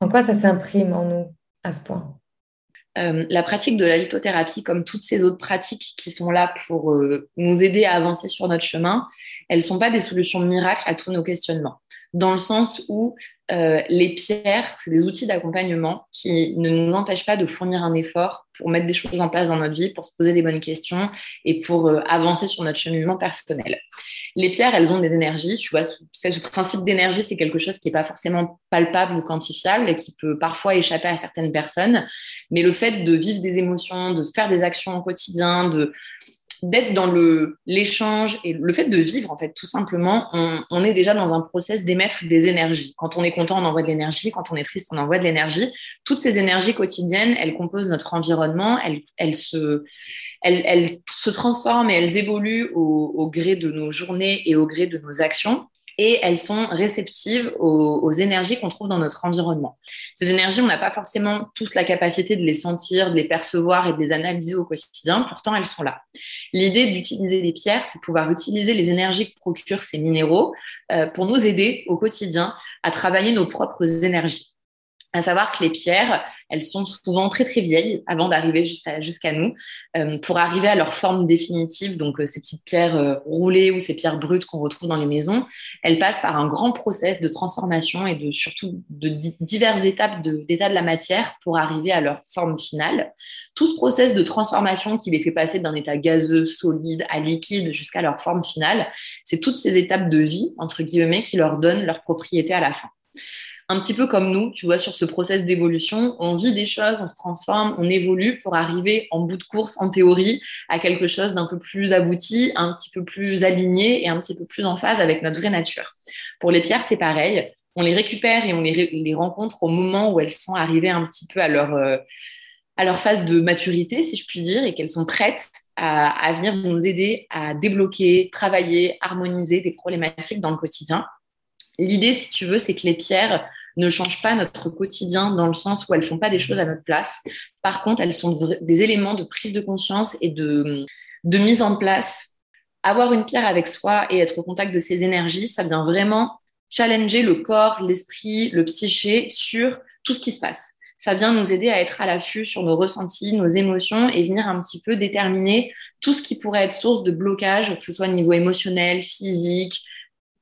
En quoi ça s'imprime en nous à ce point? Euh, la pratique de la lithothérapie, comme toutes ces autres pratiques qui sont là pour euh, nous aider à avancer sur notre chemin, elles ne sont pas des solutions miracles à tous nos questionnements. Dans le sens où euh, les pierres, c'est des outils d'accompagnement qui ne nous empêchent pas de fournir un effort pour mettre des choses en place dans notre vie, pour se poser des bonnes questions et pour avancer sur notre cheminement personnel. Les pierres, elles ont des énergies. Tu vois, ce principe d'énergie, c'est quelque chose qui n'est pas forcément palpable ou quantifiable et qui peut parfois échapper à certaines personnes. Mais le fait de vivre des émotions, de faire des actions au quotidien, de d'être dans le l'échange et le fait de vivre en fait tout simplement on, est déjà dans un process d'émettre des énergies. Quand on est content on envoie de l'énergie. Quand on est triste on envoie de l'énergie. Toutes ces énergies quotidiennes elles composent notre environnement. Elles, se transforment et elles évoluent au, gré de nos journées et au gré de nos actions et elles sont réceptives aux, énergies qu'on trouve dans notre environnement. Ces énergies, on n'a pas forcément tous la capacité de les sentir, de les percevoir et de les analyser au quotidien, pourtant elles sont là. L'idée d'utiliser les pierres, c'est pouvoir utiliser les énergies que procurent ces minéraux euh, pour nous aider au quotidien à travailler nos propres énergies. À savoir que les pierres, elles sont souvent très très vieilles avant d'arriver jusqu'à nous, euh, pour arriver à leur forme définitive. Donc euh, ces petites pierres euh, roulées ou ces pierres brutes qu'on retrouve dans les maisons, elles passent par un grand process de transformation et de surtout de diverses étapes d'état de, la matière pour arriver à leur forme finale. Tout ce process de transformation qui les fait passer d'un état gazeux, solide, à liquide jusqu'à leur forme finale, c'est toutes ces étapes de vie entre guillemets qui leur donnent leur propriété à la fin un petit peu comme nous, tu vois, sur ce process d'évolution, on vit des choses, on se transforme, on évolue pour arriver en bout de course, en théorie, à quelque chose d'un peu plus abouti, un petit peu plus aligné et un petit peu plus en phase avec notre vraie nature. Pour les pierres, c'est pareil. On les récupère et on les, rencontre au moment où elles sont arrivées un petit peu à leur, euh, à leur phase de maturité, si je puis dire, et qu'elles sont prêtes à, à venir nous aider à débloquer, travailler, harmoniser des problématiques dans le quotidien. L'idée, si tu veux, c'est que les pierres ne changent pas notre quotidien dans le sens où elles font pas des choses à notre place. Par contre, elles sont des éléments de prise de conscience et de, de mise en place. Avoir une pierre avec soi et être au contact de ses énergies, ça vient vraiment challenger le corps, l'esprit, le psyché sur tout ce qui se passe. Ça vient nous aider à être à l'affût sur nos ressentis, nos émotions et venir un petit peu déterminer tout ce qui pourrait être source de blocage, que ce soit au niveau émotionnel, physique,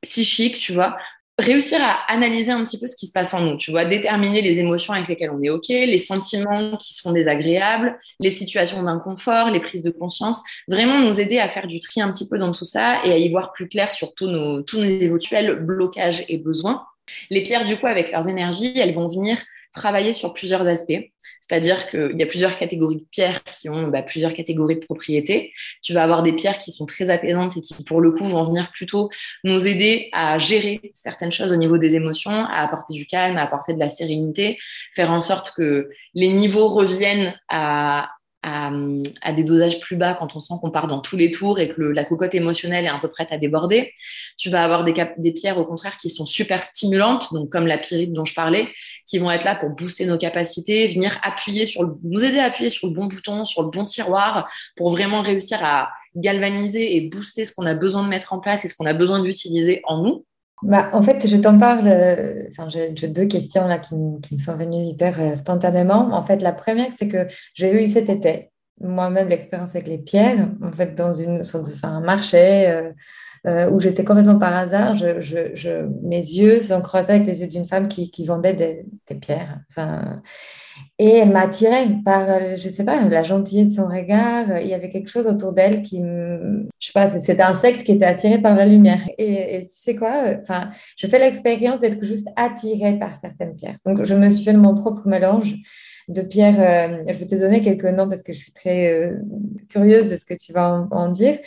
psychique, tu vois, réussir à analyser un petit peu ce qui se passe en nous, tu vois, déterminer les émotions avec lesquelles on est OK, les sentiments qui sont désagréables, les situations d'inconfort, les prises de conscience, vraiment nous aider à faire du tri un petit peu dans tout ça et à y voir plus clair sur tous nos, tous nos éventuels blocages et besoins. Les pierres, du coup, avec leurs énergies, elles vont venir travailler sur plusieurs aspects. C'est-à-dire qu'il y a plusieurs catégories de pierres qui ont bah, plusieurs catégories de propriétés. Tu vas avoir des pierres qui sont très apaisantes et qui, pour le coup, vont venir plutôt nous aider à gérer certaines choses au niveau des émotions, à apporter du calme, à apporter de la sérénité, faire en sorte que les niveaux reviennent à, à, des dosages plus bas quand on sent qu'on part dans tous les tours et que la cocotte émotionnelle est un peu prête à déborder. Tu vas avoir des, des, pierres au contraire qui sont super stimulantes, donc comme la pyrite dont je parlais, qui vont être là pour booster nos capacités, venir appuyer sur le, nous aider à appuyer sur le bon bouton, sur le bon tiroir, pour vraiment réussir à galvaniser et booster ce qu'on a besoin de mettre en place et ce qu'on a besoin d'utiliser en nous. Bah, en fait, je t'en parle. Euh, enfin, j'ai deux questions là qui, me sont venues hyper euh, spontanément. En fait, la première, c'est que j'ai eu cet été moi-même l'expérience avec les pierres. En fait, dans une sorte de, un marché euh, où j'étais complètement par hasard, je, mes yeux sont croisés avec les yeux d'une femme qui, vendait des, des pierres. Enfin, et elle m'a attirée par, euh, je sais pas, la gentillesse de son regard. Il y avait quelque chose autour d'elle qui, me... je sais pas, c'était un secte qui était attiré par la lumière. Et, tu sais quoi, enfin, je fais l'expérience d'être juste attirée par certaines pierres. Donc, je me suis fait de mon propre mélange de pierres. Euh, je vais te donner quelques noms parce que je suis très euh, curieuse de ce que tu vas en, dire.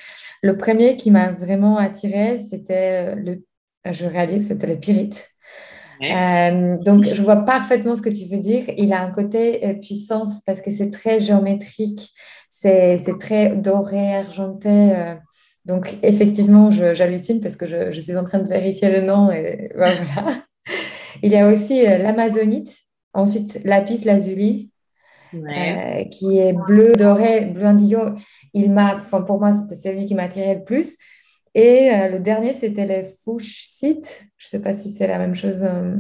Le premier qui m'a vraiment attirée, c'était le, je réalise, c'était le pyrite. Euh, donc, je vois parfaitement ce que tu veux dire. Il a un côté euh, puissance parce que c'est très géométrique, c'est très doré, argenté. Euh. donc, effectivement, j'hallucine parce que je, je, suis en train de vérifier le nom. Et voilà. Il y a aussi l'amazonite, ensuite lapis lazuli, qui est bleu doré, bleu indigo. Il m'a, pour moi, c'était celui qui m'a attiré le plus. Et euh, le dernier, c'était les sites. Je ne sais pas si c'est la même chose. Euh.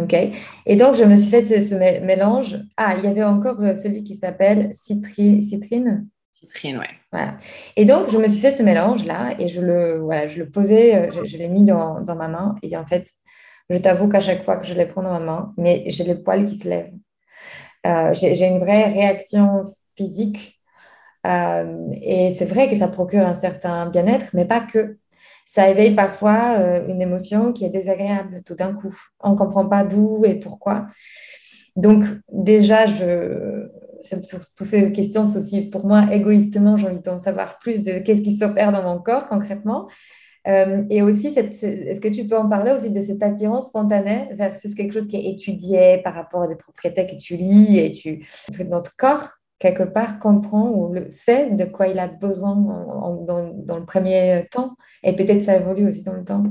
OK. Et donc, je me suis fait ce, mélange. Ah, il y avait encore euh, celui qui s'appelle citrine. Citrine, ouais. Voilà. Et donc, je me suis fait ce mélange-là et je le, voilà, je le posais, je, l'ai mis dans, dans, ma main. Et en fait, je t'avoue qu'à chaque fois que je les prends dans ma main, mais j'ai les poils qui se lèvent. j'ai une vraie réaction physique euh, et c'est vrai que ça procure un certain bien-être, mais pas que. Ça éveille parfois euh, une émotion qui est désagréable tout d'un coup. On ne comprend pas d'où et pourquoi. Donc déjà, toutes ces questions, c'est aussi pour moi égoïstement, j'ai envie d'en savoir plus de qu'est-ce qui s'opère dans mon corps concrètement. Euh, et aussi, est-ce que tu peux en parler aussi de cette attirance spontanée versus quelque chose qui est étudié par rapport à des propriétés que tu lis et tu... Notre corps quelque part comprend ou le, sait de quoi il a besoin dans, le premier temps. Et peut-être ça évolue aussi dans le temps.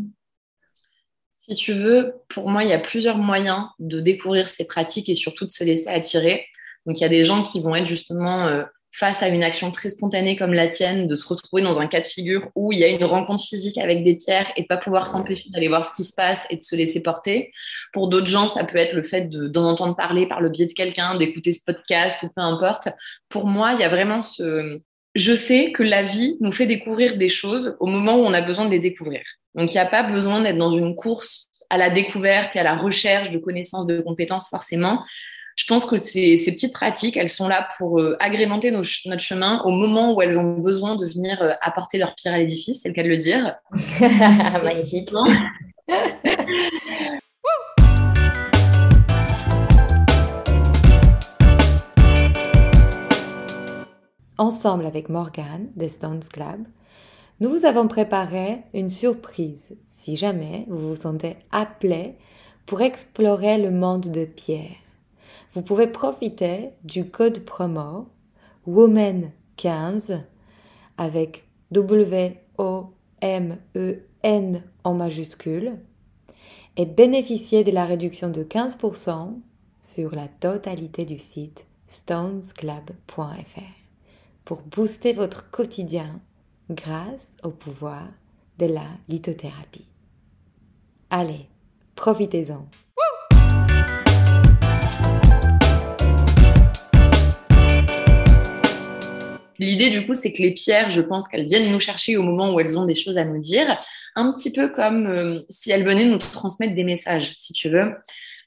Si tu veux, pour moi, il y a plusieurs moyens de découvrir ces pratiques et surtout de se laisser attirer. Donc, il y a des gens qui vont être justement euh, face à une action très spontanée comme la tienne, de se retrouver dans un cas de figure où il y a une rencontre physique avec des pierres et de pas pouvoir s'empêcher d'aller voir ce qui se passe et de se laisser porter. Pour d'autres gens, ça peut être le fait d'en entendre parler par le biais de quelqu'un, d'écouter ce podcast ou peu importe. Pour moi, il y a vraiment ce... Je sais que la vie nous fait découvrir des choses au moment où on a besoin de les découvrir. Donc, il n'y a pas besoin d'être dans une course à la découverte et à la recherche de connaissances, de compétences forcément je pense que ces, petites pratiques, elles sont là pour euh, agrémenter notre chemin au moment où elles ont besoin de venir euh, apporter leur pierre à l'édifice, c'est le cas de le dire. Magnifique. Ensemble avec Morgane de Stones Club, nous vous avons préparé une surprise si jamais vous vous sentez appelé pour explorer le monde de Pierre vous pouvez profiter du code promo WOMEN15 avec W-O-M-E-N en majuscule et bénéficier de la réduction de 15% sur la totalité du site stonesclub.fr pour booster votre quotidien grâce au pouvoir de la lithothérapie. Allez, profitez-en. L'idée, du coup, c'est que les pierres, je pense qu'elles viennent nous chercher au moment où elles ont des choses à nous dire, un petit peu comme euh, si elles venaient nous transmettre des messages, si tu veux.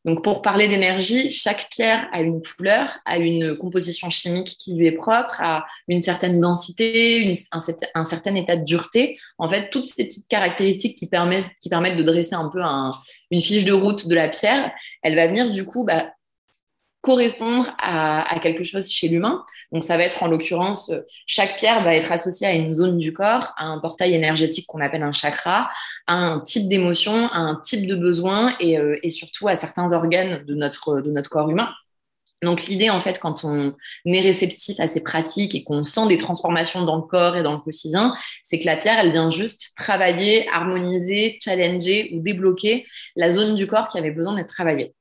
Donc, pour parler d'énergie, chaque pierre a une couleur, a une composition chimique qui lui est propre, a une certaine densité, un, certain état de dureté. En fait, toutes ces petites caractéristiques qui permettent, de dresser un peu une fiche de route de la pierre, elle va venir du coup bah, correspondre à, quelque chose chez l'humain. Donc ça va être en l'occurrence, chaque pierre va être associée à une zone du corps, à un portail énergétique qu'on appelle un chakra, à un type d'émotion, à un type de besoin et, euh, et, surtout à certains organes de notre, de notre corps humain. Donc l'idée, en fait, quand on est réceptif à ces pratiques et qu'on sent des transformations dans le corps et dans le quotidien, c'est que la pierre, elle vient juste travailler, harmoniser, challenger ou débloquer la zone du corps qui avait besoin d'être travaillée.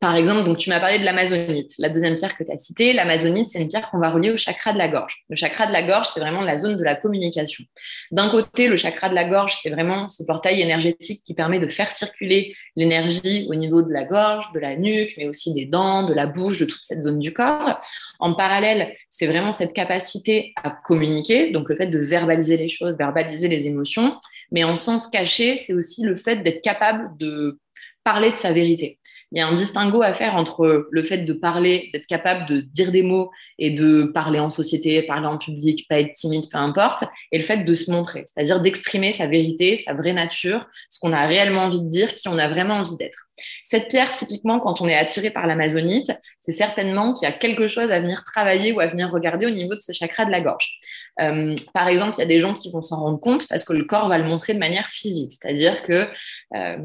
Par exemple, donc tu m'as parlé de l'amazonite, la deuxième pierre que tu as citée. L'amazonite, c'est une pierre qu'on va relier au chakra de la gorge. Le chakra de la gorge, c'est vraiment la zone de la communication. D'un côté, le chakra de la gorge, c'est vraiment ce portail énergétique qui permet de faire circuler l'énergie au niveau de la gorge, de la nuque, mais aussi des dents, de la bouche, de toute cette zone du corps. En parallèle, c'est vraiment cette capacité à communiquer, donc le fait de verbaliser les choses, verbaliser les émotions. Mais en sens caché, c'est aussi le fait d'être capable de parler de sa vérité il y a un distinguo à faire entre le fait de parler, d'être capable de dire des mots et de parler en société, parler en public, pas être timide, peu importe, et le fait de se montrer, c'est-à-dire d'exprimer sa vérité, sa vraie nature, ce qu'on a réellement envie de dire, qui on a vraiment envie d'être. Cette pierre, typiquement, quand on est attiré par l'amazonite, c'est certainement qu'il y a quelque chose à venir travailler ou à venir regarder au niveau de ce chakra de la gorge. Euh, par exemple, il y a des gens qui vont s'en rendre compte parce que le corps va le montrer de manière physique. C'est-à-dire que, euh,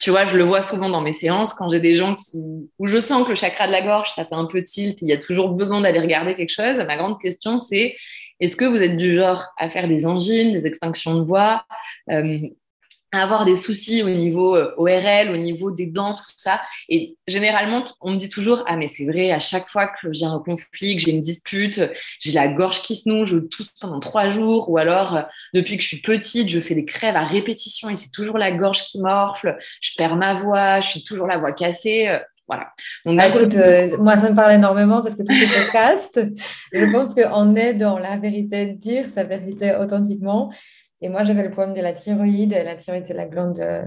tu vois, je le vois souvent dans mes séances quand j'ai des gens qui, où je sens que le chakra de la gorge, ça fait un peu tilt, il y a toujours besoin d'aller regarder quelque chose. Ma grande question, c'est est-ce que vous êtes du genre à faire des angines, des extinctions de voix? Euh, avoir des soucis au niveau euh, ORL, au niveau des dents, tout ça. Et généralement, on me dit toujours Ah, mais c'est vrai, à chaque fois que j'ai un conflit, que j'ai une dispute, j'ai la gorge qui se noue, je tousse pendant trois jours, ou alors, euh, depuis que je suis petite, je fais des crèves à répétition et c'est toujours la gorge qui morfle, je perds ma voix, je suis toujours la voix cassée. Euh, voilà. Écoute, moi, ça me parle énormément parce que tous ces podcasts, je pense qu'on est dans la vérité de dire sa vérité authentiquement. Et moi, j'avais le problème de la thyroïde. La thyroïde, c'est la glande de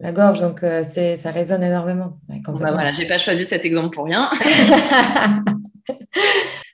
la gorge, donc euh, c'est, ça résonne énormément. bah voilà, j'ai pas choisi cet exemple pour rien.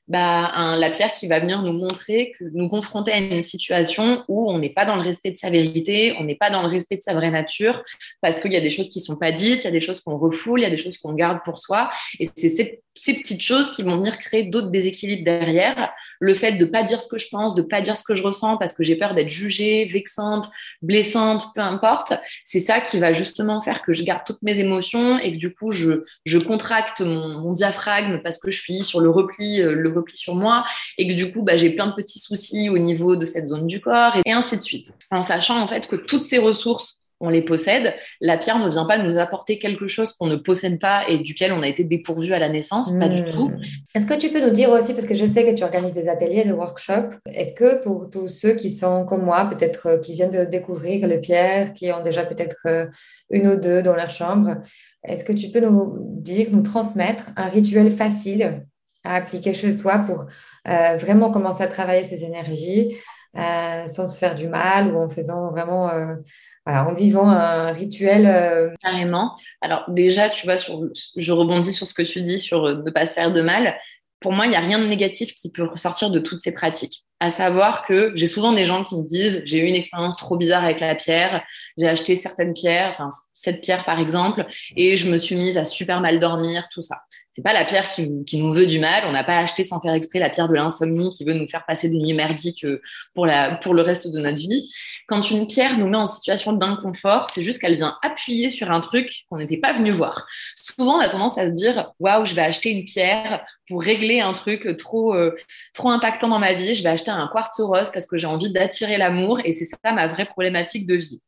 bah, la pierre qui va venir nous montrer, que nous confronter à une situation où on n'est pas dans le respect de sa vérité, on n'est pas dans le respect de sa vraie nature, parce qu'il y a des choses qui sont pas dites, il y a des choses qu'on refoule, il y a des choses qu'on garde pour soi. Et c'est ces, petites choses qui vont venir créer d'autres déséquilibres derrière. Le fait de pas dire ce que je pense, de pas dire ce que je ressens parce que j'ai peur d'être jugée, vexante, blessante, peu importe. C'est ça qui va justement faire que je garde toutes mes émotions et que du coup, je, je contracte mon, mon diaphragme parce que je suis sur le repli, euh, le repli sur moi et que du coup, bah, j'ai plein de petits soucis au niveau de cette zone du corps et, ainsi de suite. En sachant en fait que toutes ces ressources on les possède. La pierre ne vient pas nous apporter quelque chose qu'on ne possède pas et duquel on a été dépourvu à la naissance, pas du tout. Hmm. Est-ce que tu peux nous dire aussi, parce que je sais que tu organises des ateliers, des workshops, est-ce que pour tous ceux qui sont comme moi, peut-être euh, qui viennent de découvrir le pierre, qui ont déjà peut-être euh, une ou deux dans leur chambre, est-ce que tu peux nous dire, nous transmettre un rituel facile à appliquer chez soi pour euh, vraiment commencer à travailler ces énergies sans se faire du mal ou en faisant vraiment en vivant un rituel. Euh, Carrément. Alors déjà, tu vois, je rebondis sur ce que tu dis sur euh, ne pas se faire de mal. Pour moi, il n'y a rien de négatif qui peut ressortir de toutes ces pratiques. À savoir que j'ai souvent des gens qui me disent j'ai eu une expérience trop bizarre avec la pierre, j'ai acheté certaines pierres, enfin cette pierre par exemple, et je me suis mise à super mal dormir, tout ça c'est pas la pierre qui, nous veut du mal. On n'a pas acheté sans faire exprès la pierre de l'insomnie qui veut nous faire passer des nuits merdiques euh, pour, le reste de notre vie. Quand une pierre nous met en situation d'inconfort, c'est juste qu'elle vient appuyer sur un truc qu'on n'était pas venu voir. Souvent, on a tendance à se dire waouh, je vais acheter une pierre pour régler un truc trop, euh, trop impactant dans ma vie. Je vais acheter un quartz rose parce que j'ai envie d'attirer l'amour et c'est ça ma vraie problématique de vie.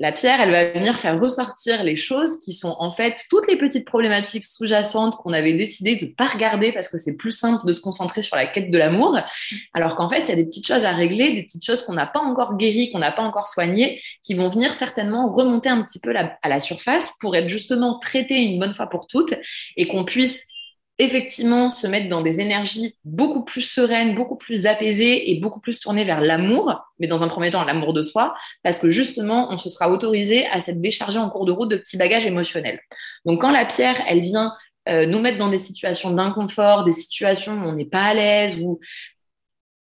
La pierre, elle va venir faire ressortir les choses qui sont en fait toutes les petites problématiques sous-jacentes qu'on avait décidé de ne pas regarder parce que c'est plus simple de se concentrer sur la quête de l'amour, alors qu'en fait, il y a des petites choses à régler, des petites choses qu'on n'a pas encore guéries, qu'on n'a pas encore soignées, qui vont venir certainement remonter un petit peu à la surface pour être justement traitées une bonne fois pour toutes et qu'on puisse effectivement se mettre dans des énergies beaucoup plus sereines, beaucoup plus apaisées et beaucoup plus tournées vers l'amour, mais dans un premier temps l'amour de soi, parce que justement on se sera autorisé à s'être déchargé en cours de route de petits bagages émotionnels. Donc quand la pierre, elle vient euh, nous mettre dans des situations d'inconfort, des situations où on n'est pas à l'aise, où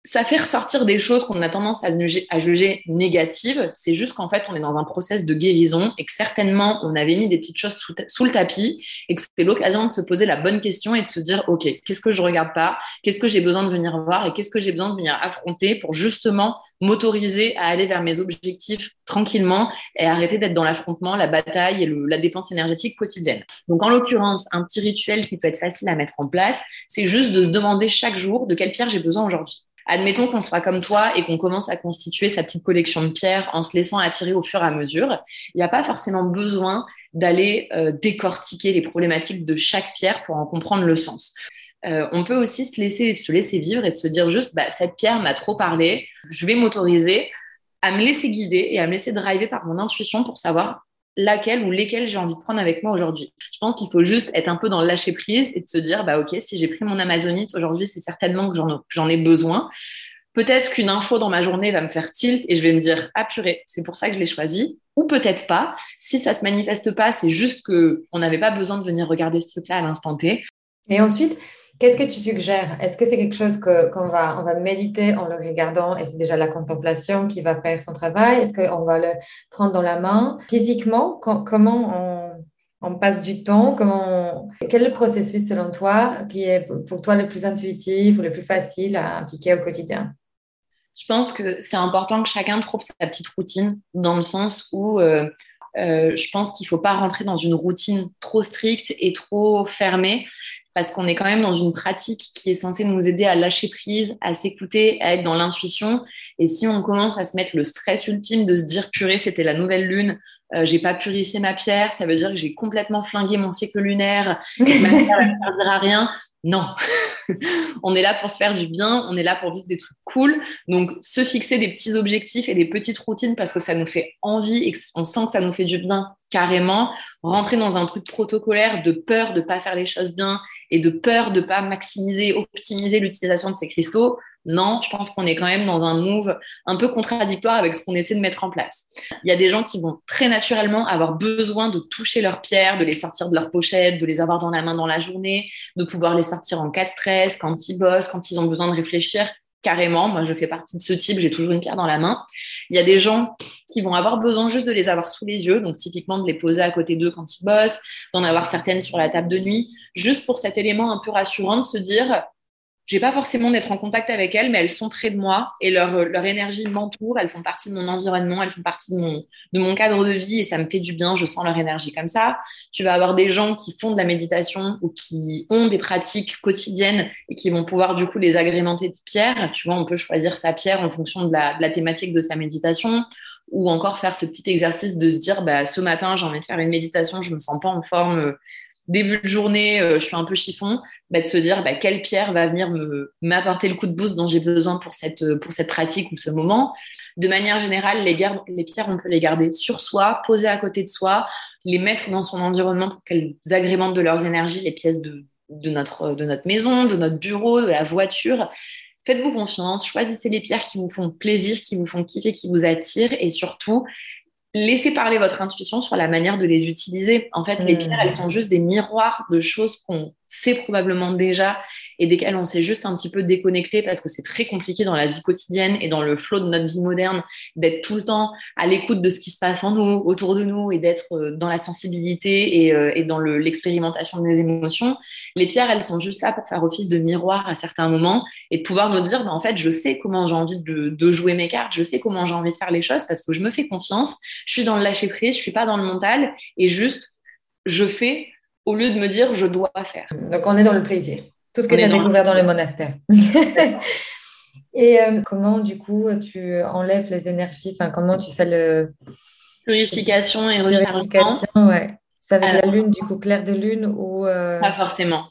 ça fait ressortir des choses qu'on a tendance à, juger négatives. C'est juste qu'en fait, on est dans un process de guérison et que certainement, on avait mis des petites choses sous, le tapis et que c'est l'occasion de se poser la bonne question et de se dire, OK, qu'est-ce que je regarde pas? Qu'est-ce que j'ai besoin de venir voir et qu'est-ce que j'ai besoin de venir affronter pour justement m'autoriser à aller vers mes objectifs tranquillement et arrêter d'être dans l'affrontement, la bataille et la dépense énergétique quotidienne? Donc, en l'occurrence, un petit rituel qui peut être facile à mettre en place, c'est juste de se demander chaque jour de quelle pierre j'ai besoin aujourd'hui. Admettons qu'on soit comme toi et qu'on commence à constituer sa petite collection de pierres en se laissant attirer au fur et à mesure. Il n'y a pas forcément besoin d'aller euh, décortiquer les problématiques de chaque pierre pour en comprendre le sens. Euh, on peut aussi se laisser, se laisser vivre et de se dire juste, bah, cette pierre m'a trop parlé, je vais m'autoriser à me laisser guider et à me laisser driver par mon intuition pour savoir laquelle ou lesquelles j'ai envie de prendre avec moi aujourd'hui. Je pense qu'il faut juste être un peu dans le lâcher prise et de se dire, bah ok, si j'ai pris mon Amazonite aujourd'hui, c'est certainement que j'en ai besoin. Peut-être qu'une info dans ma journée va me faire tilt et je vais me dire, ah purée, c'est pour ça que je l'ai choisi. Ou peut-être pas. Si ça se manifeste pas, c'est juste qu'on n'avait pas besoin de venir regarder ce truc-là à l'instant T. Et ensuite, Qu'est-ce que tu suggères? Est-ce que c'est quelque chose qu'on va, on va méditer en le regardant et c'est déjà la contemplation qui va faire son travail? Est-ce qu'on va le prendre dans la main? Physiquement, comment on, passe du temps? Comment Quel est le processus selon toi qui est pour toi le plus intuitif ou le plus facile à appliquer au quotidien? Je pense que c'est important que chacun trouve sa petite routine dans le sens où euh, euh, je pense qu'il ne faut pas rentrer dans une routine trop stricte et trop fermée parce qu'on est quand même dans une pratique qui est censée nous aider à lâcher prise, à s'écouter, à être dans l'intuition. Et si on commence à se mettre le stress ultime de se dire purée, c'était la nouvelle lune, euh, j'ai pas purifié ma pierre, ça veut dire que j'ai complètement flingué mon cycle lunaire, ma pierre ne servira à rien. Non, on est là pour se faire du bien, on est là pour vivre des trucs cool. Donc, se fixer des petits objectifs et des petites routines parce que ça nous fait envie et qu'on sent que ça nous fait du bien carrément. Rentrer dans un truc protocolaire de peur de pas faire les choses bien et de peur de pas maximiser, optimiser l'utilisation de ces cristaux, non, je pense qu'on est quand même dans un move un peu contradictoire avec ce qu'on essaie de mettre en place. Il y a des gens qui vont très naturellement avoir besoin de toucher leurs pierres, de les sortir de leur pochette, de les avoir dans la main dans la journée, de pouvoir les sortir en cas de stress, quand ils bossent, quand ils ont besoin de réfléchir. Carrément, moi je fais partie de ce type, j'ai toujours une pierre dans la main. Il y a des gens qui vont avoir besoin juste de les avoir sous les yeux, donc typiquement de les poser à côté d'eux quand ils bossent, d'en avoir certaines sur la table de nuit, juste pour cet élément un peu rassurant de se dire j'ai pas forcément d'être en contact avec elles, mais elles sont près de moi et leur, leur énergie m'entoure. Elles font partie de mon environnement, elles font partie de mon, de mon cadre de vie et ça me fait du bien. Je sens leur énergie comme ça. Tu vas avoir des gens qui font de la méditation ou qui ont des pratiques quotidiennes et qui vont pouvoir du coup les agrémenter de pierres. Tu vois, on peut choisir sa pierre en fonction de la, de la thématique de sa méditation ou encore faire ce petit exercice de se dire bah, ce matin j'ai envie de faire une méditation, je me sens pas en forme, début de journée euh, je suis un peu chiffon, bah, de se dire bah, quelle pierre va venir m'apporter le coup de boost dont j'ai besoin pour cette, pour cette pratique ou ce moment. De manière générale, les, pierres, on peut les garder sur soi, poser à côté de soi, les mettre dans son environnement pour qu'elles agrémentent de leurs énergies les pièces de, de, notre, de notre maison, de notre bureau, de la voiture. Faites-vous confiance, choisissez les pierres qui vous font plaisir, qui vous font kiffer, qui vous attirent et surtout, laissez parler votre intuition sur la manière de les utiliser. En fait, les pierres, elles sont juste des miroirs de choses qu'on sait probablement déjà et desquelles on s'est juste un petit peu déconnecté parce que c'est très compliqué dans la vie quotidienne et dans le flot de notre vie moderne d'être tout le temps à l'écoute de ce qui se passe en nous, autour de nous et d'être euh, dans la sensibilité et, euh, dans l'expérimentation de nos émotions. Les pierres, elles sont juste là pour faire office de miroir à certains moments et de pouvoir nous dire, bah, en fait, je sais comment j'ai envie de, de, jouer mes cartes, je sais comment j'ai envie de faire les choses parce que je me fais confiance, je suis dans le lâcher prise, je suis pas dans le mental et juste je fais au lieu de me dire je dois faire. Donc on est dans le plaisir. Tout ce que tu as découvert dans le monastère. Et euh, comment, du coup, tu enlèves les énergies? Enfin, comment tu fais le... Purification et rechargement. Purification, ouais. Ça avec la lune, du coup, clair de lune ou... Euh, Pas forcément.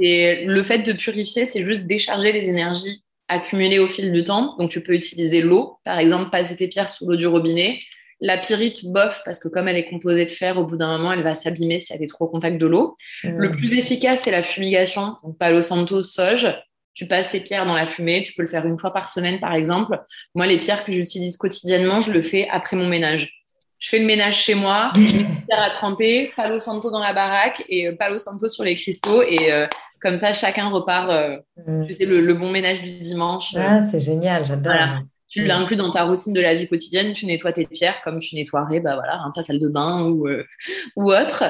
Et le fait de purifier, c'est juste décharger les énergies accumulées au fil du temps. Donc, tu peux utiliser l'eau, par exemple, passer tes pierres sous l'eau du robinet, la pyrite, bof, parce que comme elle est composée de fer, au bout d'un moment, elle va s'abîmer si elle est trop au contact de l'eau. Mm. Le plus efficace, c'est la fumigation. Donc, Palo Santo, Soja. Tu passes tes pierres dans la fumée. Tu peux le faire une fois par semaine, par exemple. Moi, les pierres que j'utilise quotidiennement, je le fais après mon ménage. Je fais le ménage chez moi, je mets les pierres à tremper, Palo Santo dans la baraque et euh, Palo Santo sur les cristaux. Et euh, comme ça, chacun repart. Euh, mm. le, bon ménage du dimanche. Ah, c'est génial, j'adore tu l'inclus dans ta routine de la vie quotidienne, tu nettoies tes pierres comme tu nettoierais bah voilà, ta salle de bain ou, euh, ou autre.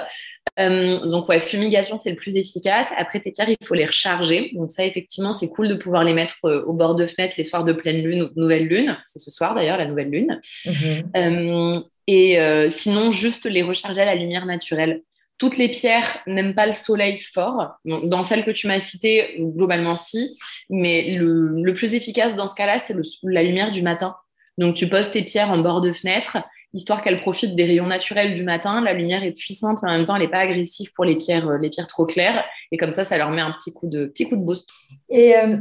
Euh, donc ouais, fumigation, c'est le plus efficace. Après tes pierres, il faut les recharger. Donc ça, effectivement, c'est cool de pouvoir les mettre euh, au bord de fenêtre les soirs de pleine lune ou de nouvelle lune. C'est ce soir d'ailleurs, la nouvelle lune. Mm-hmm. et sinon, juste les recharger à la lumière naturelle. Toutes les pierres n'aiment pas le soleil fort. Dans celle que tu m'as citée, globalement si, mais le, plus efficace dans ce cas-là, c'est la lumière du matin. Donc tu poses tes pierres en bord de fenêtre, histoire qu'elles profitent des rayons naturels du matin. La lumière est puissante, mais en même temps, elle n'est pas agressive pour les pierres, euh, les pierres trop claires. Et comme ça, ça leur met un petit coup de, petit coup de boost. Et euh,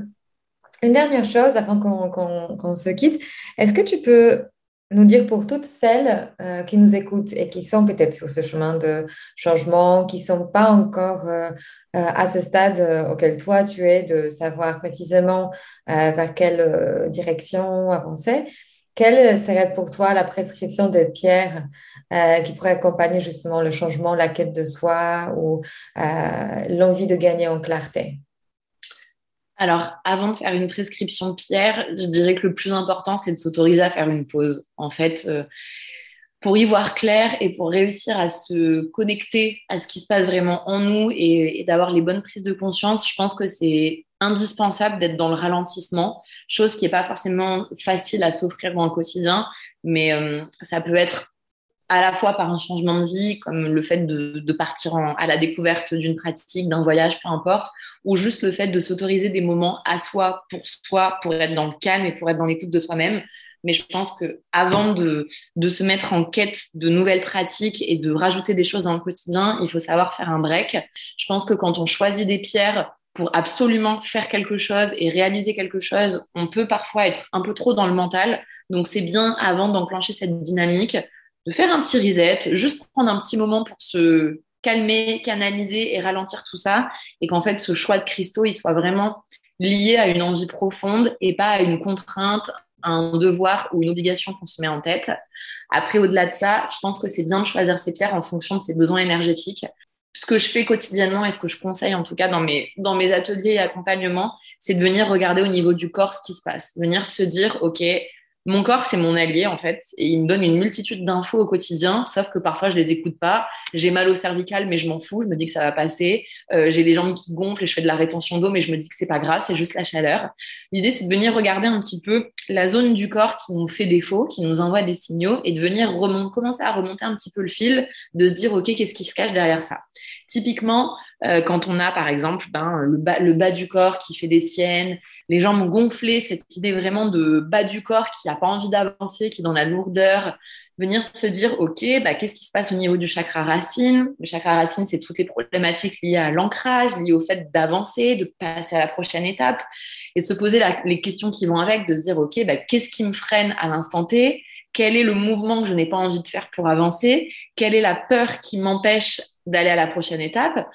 une dernière chose, avant qu'on se quitte, est-ce que tu peux nous dire pour toutes celles euh, qui nous écoutent et qui sont peut-être sur ce chemin de changement, qui ne sont pas encore euh, euh, à ce stade auquel toi tu es, de savoir précisément vers quelle direction avancer, quelle serait pour toi la prescription de pierres qui pourrait accompagner justement le changement, la quête de soi ou l'envie de gagner en clarté? Alors, avant de faire une prescription pierre, je dirais que le plus important, c'est de s'autoriser à faire une pause. En fait, euh, pour y voir clair et pour réussir à se connecter à ce qui se passe vraiment en nous et, d'avoir les bonnes prises de conscience, je pense que c'est indispensable d'être dans le ralentissement, chose qui n'est pas forcément facile à s'offrir dans le quotidien, mais euh, ça peut être à la fois par un changement de vie, comme le fait de, partir à la découverte d'une pratique, d'un voyage, peu importe, ou juste le fait de s'autoriser des moments à soi, pour soi, pour être dans le calme et pour être dans l'écoute de soi-même. Mais je pense que avant de, de se mettre en quête de nouvelles pratiques et de rajouter des choses dans le quotidien, il faut savoir faire un break. Je pense que quand on choisit des pierres pour absolument faire quelque chose et réaliser quelque chose, on peut parfois être un peu trop dans le mental. Donc c'est bien avant d'enclencher cette dynamique de faire un petit reset, juste prendre un petit moment pour se calmer, canaliser et ralentir tout ça, et qu'en fait ce choix de cristaux, il soit vraiment lié à une envie profonde et pas à une contrainte, un devoir ou une obligation qu'on se met en tête. Après, au-delà de ça, je pense que c'est bien de choisir ses pierres en fonction de ses besoins énergétiques. Ce que je fais quotidiennement et ce que je conseille en tout cas dans mes, dans mes ateliers et accompagnements, c'est de venir regarder au niveau du corps ce qui se passe, venir se dire, OK, mon corps, c'est mon allié en fait, et il me donne une multitude d'infos au quotidien, sauf que parfois je les écoute pas. J'ai mal au cervical, mais je m'en fous, je me dis que ça va passer. Euh, j'ai les jambes qui gonflent et je fais de la rétention d'eau, mais je me dis que c'est pas grave, c'est juste la chaleur. L'idée, c'est de venir regarder un petit peu la zone du corps qui nous fait défaut, qui nous envoie des signaux, et de venir commencer à remonter un petit peu le fil, de se dire ok, qu'est-ce qui se cache derrière ça? Typiquement, euh, quand on a par exemple ben, le bas du corps qui fait des siennes, les jambes gonflées, cette idée vraiment de bas du corps qui n'a pas envie d'avancer, qui est dans la lourdeur, venir se dire, OK, bah, qu'est-ce qui se passe au niveau du chakra racine? Le chakra racine, c'est toutes les problématiques liées à l'ancrage, liées au fait d'avancer, de passer à la prochaine étape, et de se poser les questions qui vont avec, de se dire, OK, bah, qu'est-ce qui me freine à l'instant T? Quel est le mouvement que je n'ai pas envie de faire pour avancer? Quelle est la peur qui m'empêche d'aller à la prochaine étape?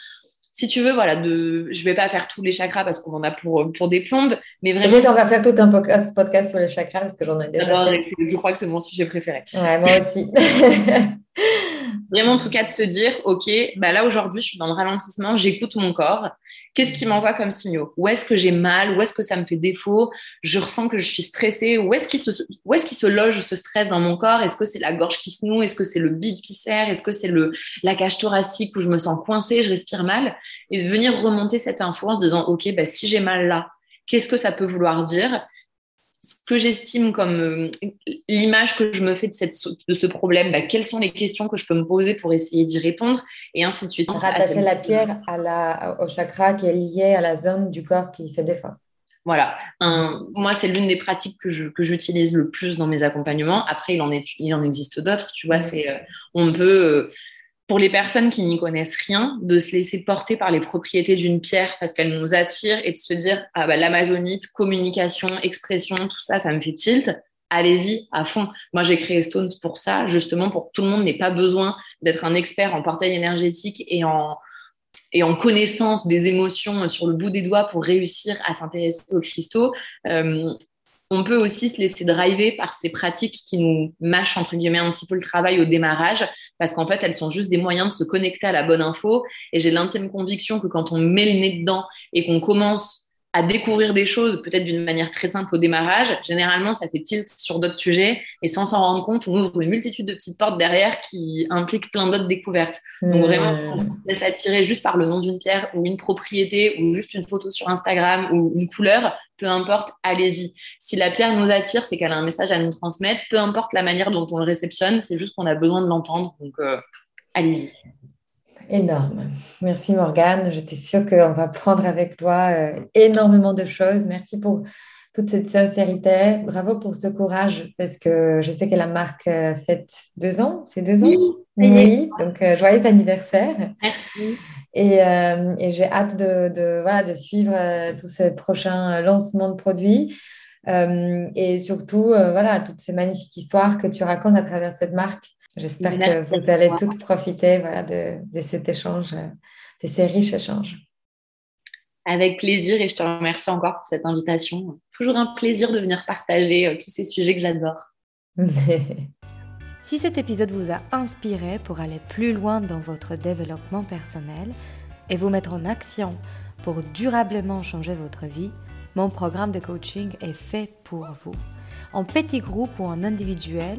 Si tu veux, voilà, de, je vais pas faire tous les chakras parce qu'on en a pour, pour des plombes, mais vraiment. on va faire tout un podcast, sur les chakras parce que j'en ai déjà. fait. Je crois que c'est mon sujet préféré. Ouais, moi aussi. vraiment, en tout cas, de se dire, OK, bah là, aujourd'hui, je suis dans le ralentissement, j'écoute mon corps. Qu'est-ce qui m'envoie comme signaux? Où est-ce que j'ai mal? Où est-ce que ça me fait défaut? Je ressens que je suis stressée. Où est-ce qu'il se, où est-ce se loge ce stress dans mon corps? Est-ce que c'est la gorge qui se noue? Est-ce que c'est le bide qui serre Est-ce que c'est le, la cage thoracique où je me sens coincée, je respire mal? Et venir remonter cette info en se disant, OK, bah, si j'ai mal là, qu'est-ce que ça peut vouloir dire? Ce que j'estime comme euh, l'image que je me fais de, cette, de ce problème, bah, quelles sont les questions que je peux me poser pour essayer d'y répondre, et ainsi de suite. Rattacher la pierre à la, au chakra qui est lié à la zone du corps qui fait défaut. Voilà, moi c'est l'une des pratiques que, je, que j'utilise le plus dans mes accompagnements. Après, il en, est, il en existe d'autres, tu vois, c'est, euh, on peut... Pour les personnes qui n'y connaissent rien, de se laisser porter par les propriétés d'une pierre parce qu'elle nous attire et de se dire ah bah l'amazonite, communication, expression, tout ça, ça me fait tilt. Allez-y à fond. Moi, j'ai créé Stones pour ça, justement pour que tout le monde n'ait pas besoin d'être un expert en portail énergétique et en, et en connaissance des émotions sur le bout des doigts pour réussir à s'intéresser aux cristaux. Euh, on peut aussi se laisser driver par ces pratiques qui nous mâchent entre guillemets un petit peu le travail au démarrage parce qu'en fait elles sont juste des moyens de se connecter à la bonne info. Et j'ai l'intime conviction que quand on met le nez dedans et qu'on commence à découvrir des choses, peut-être d'une manière très simple au démarrage. Généralement, ça fait tilt sur d'autres sujets et sans s'en rendre compte, on ouvre une multitude de petites portes derrière qui impliquent plein d'autres découvertes. Donc vraiment, si on se laisse attirer juste par le nom d'une pierre ou une propriété ou juste une photo sur Instagram ou une couleur, peu importe, allez-y. Si la pierre nous attire, c'est qu'elle a un message à nous transmettre, peu importe la manière dont on le réceptionne, c'est juste qu'on a besoin de l'entendre. Donc, euh, allez-y. Énorme. Merci Morgane. J'étais sûre qu'on va prendre avec toi euh, énormément de choses. Merci pour toute cette sincérité. Bravo pour ce courage parce que je sais que la marque euh, fête deux ans. C'est deux ans? Oui. Donc, euh, joyeux anniversaire. Merci. Et, j'ai hâte de, de, de suivre tous ces prochains lancements de produits. et surtout, voilà, toutes ces magnifiques histoires que tu racontes à travers cette marque. J'espère que vous allez toutes profiter de, cet échange, de ces riches échanges. Avec plaisir et je te remercie encore pour cette invitation. Toujours un plaisir de venir partager euh, tous ces sujets que j'adore. si cet épisode vous a inspiré pour aller plus loin dans votre développement personnel et vous mettre en action pour durablement changer votre vie, mon programme de coaching est fait pour vous. En petit groupe ou en individuel,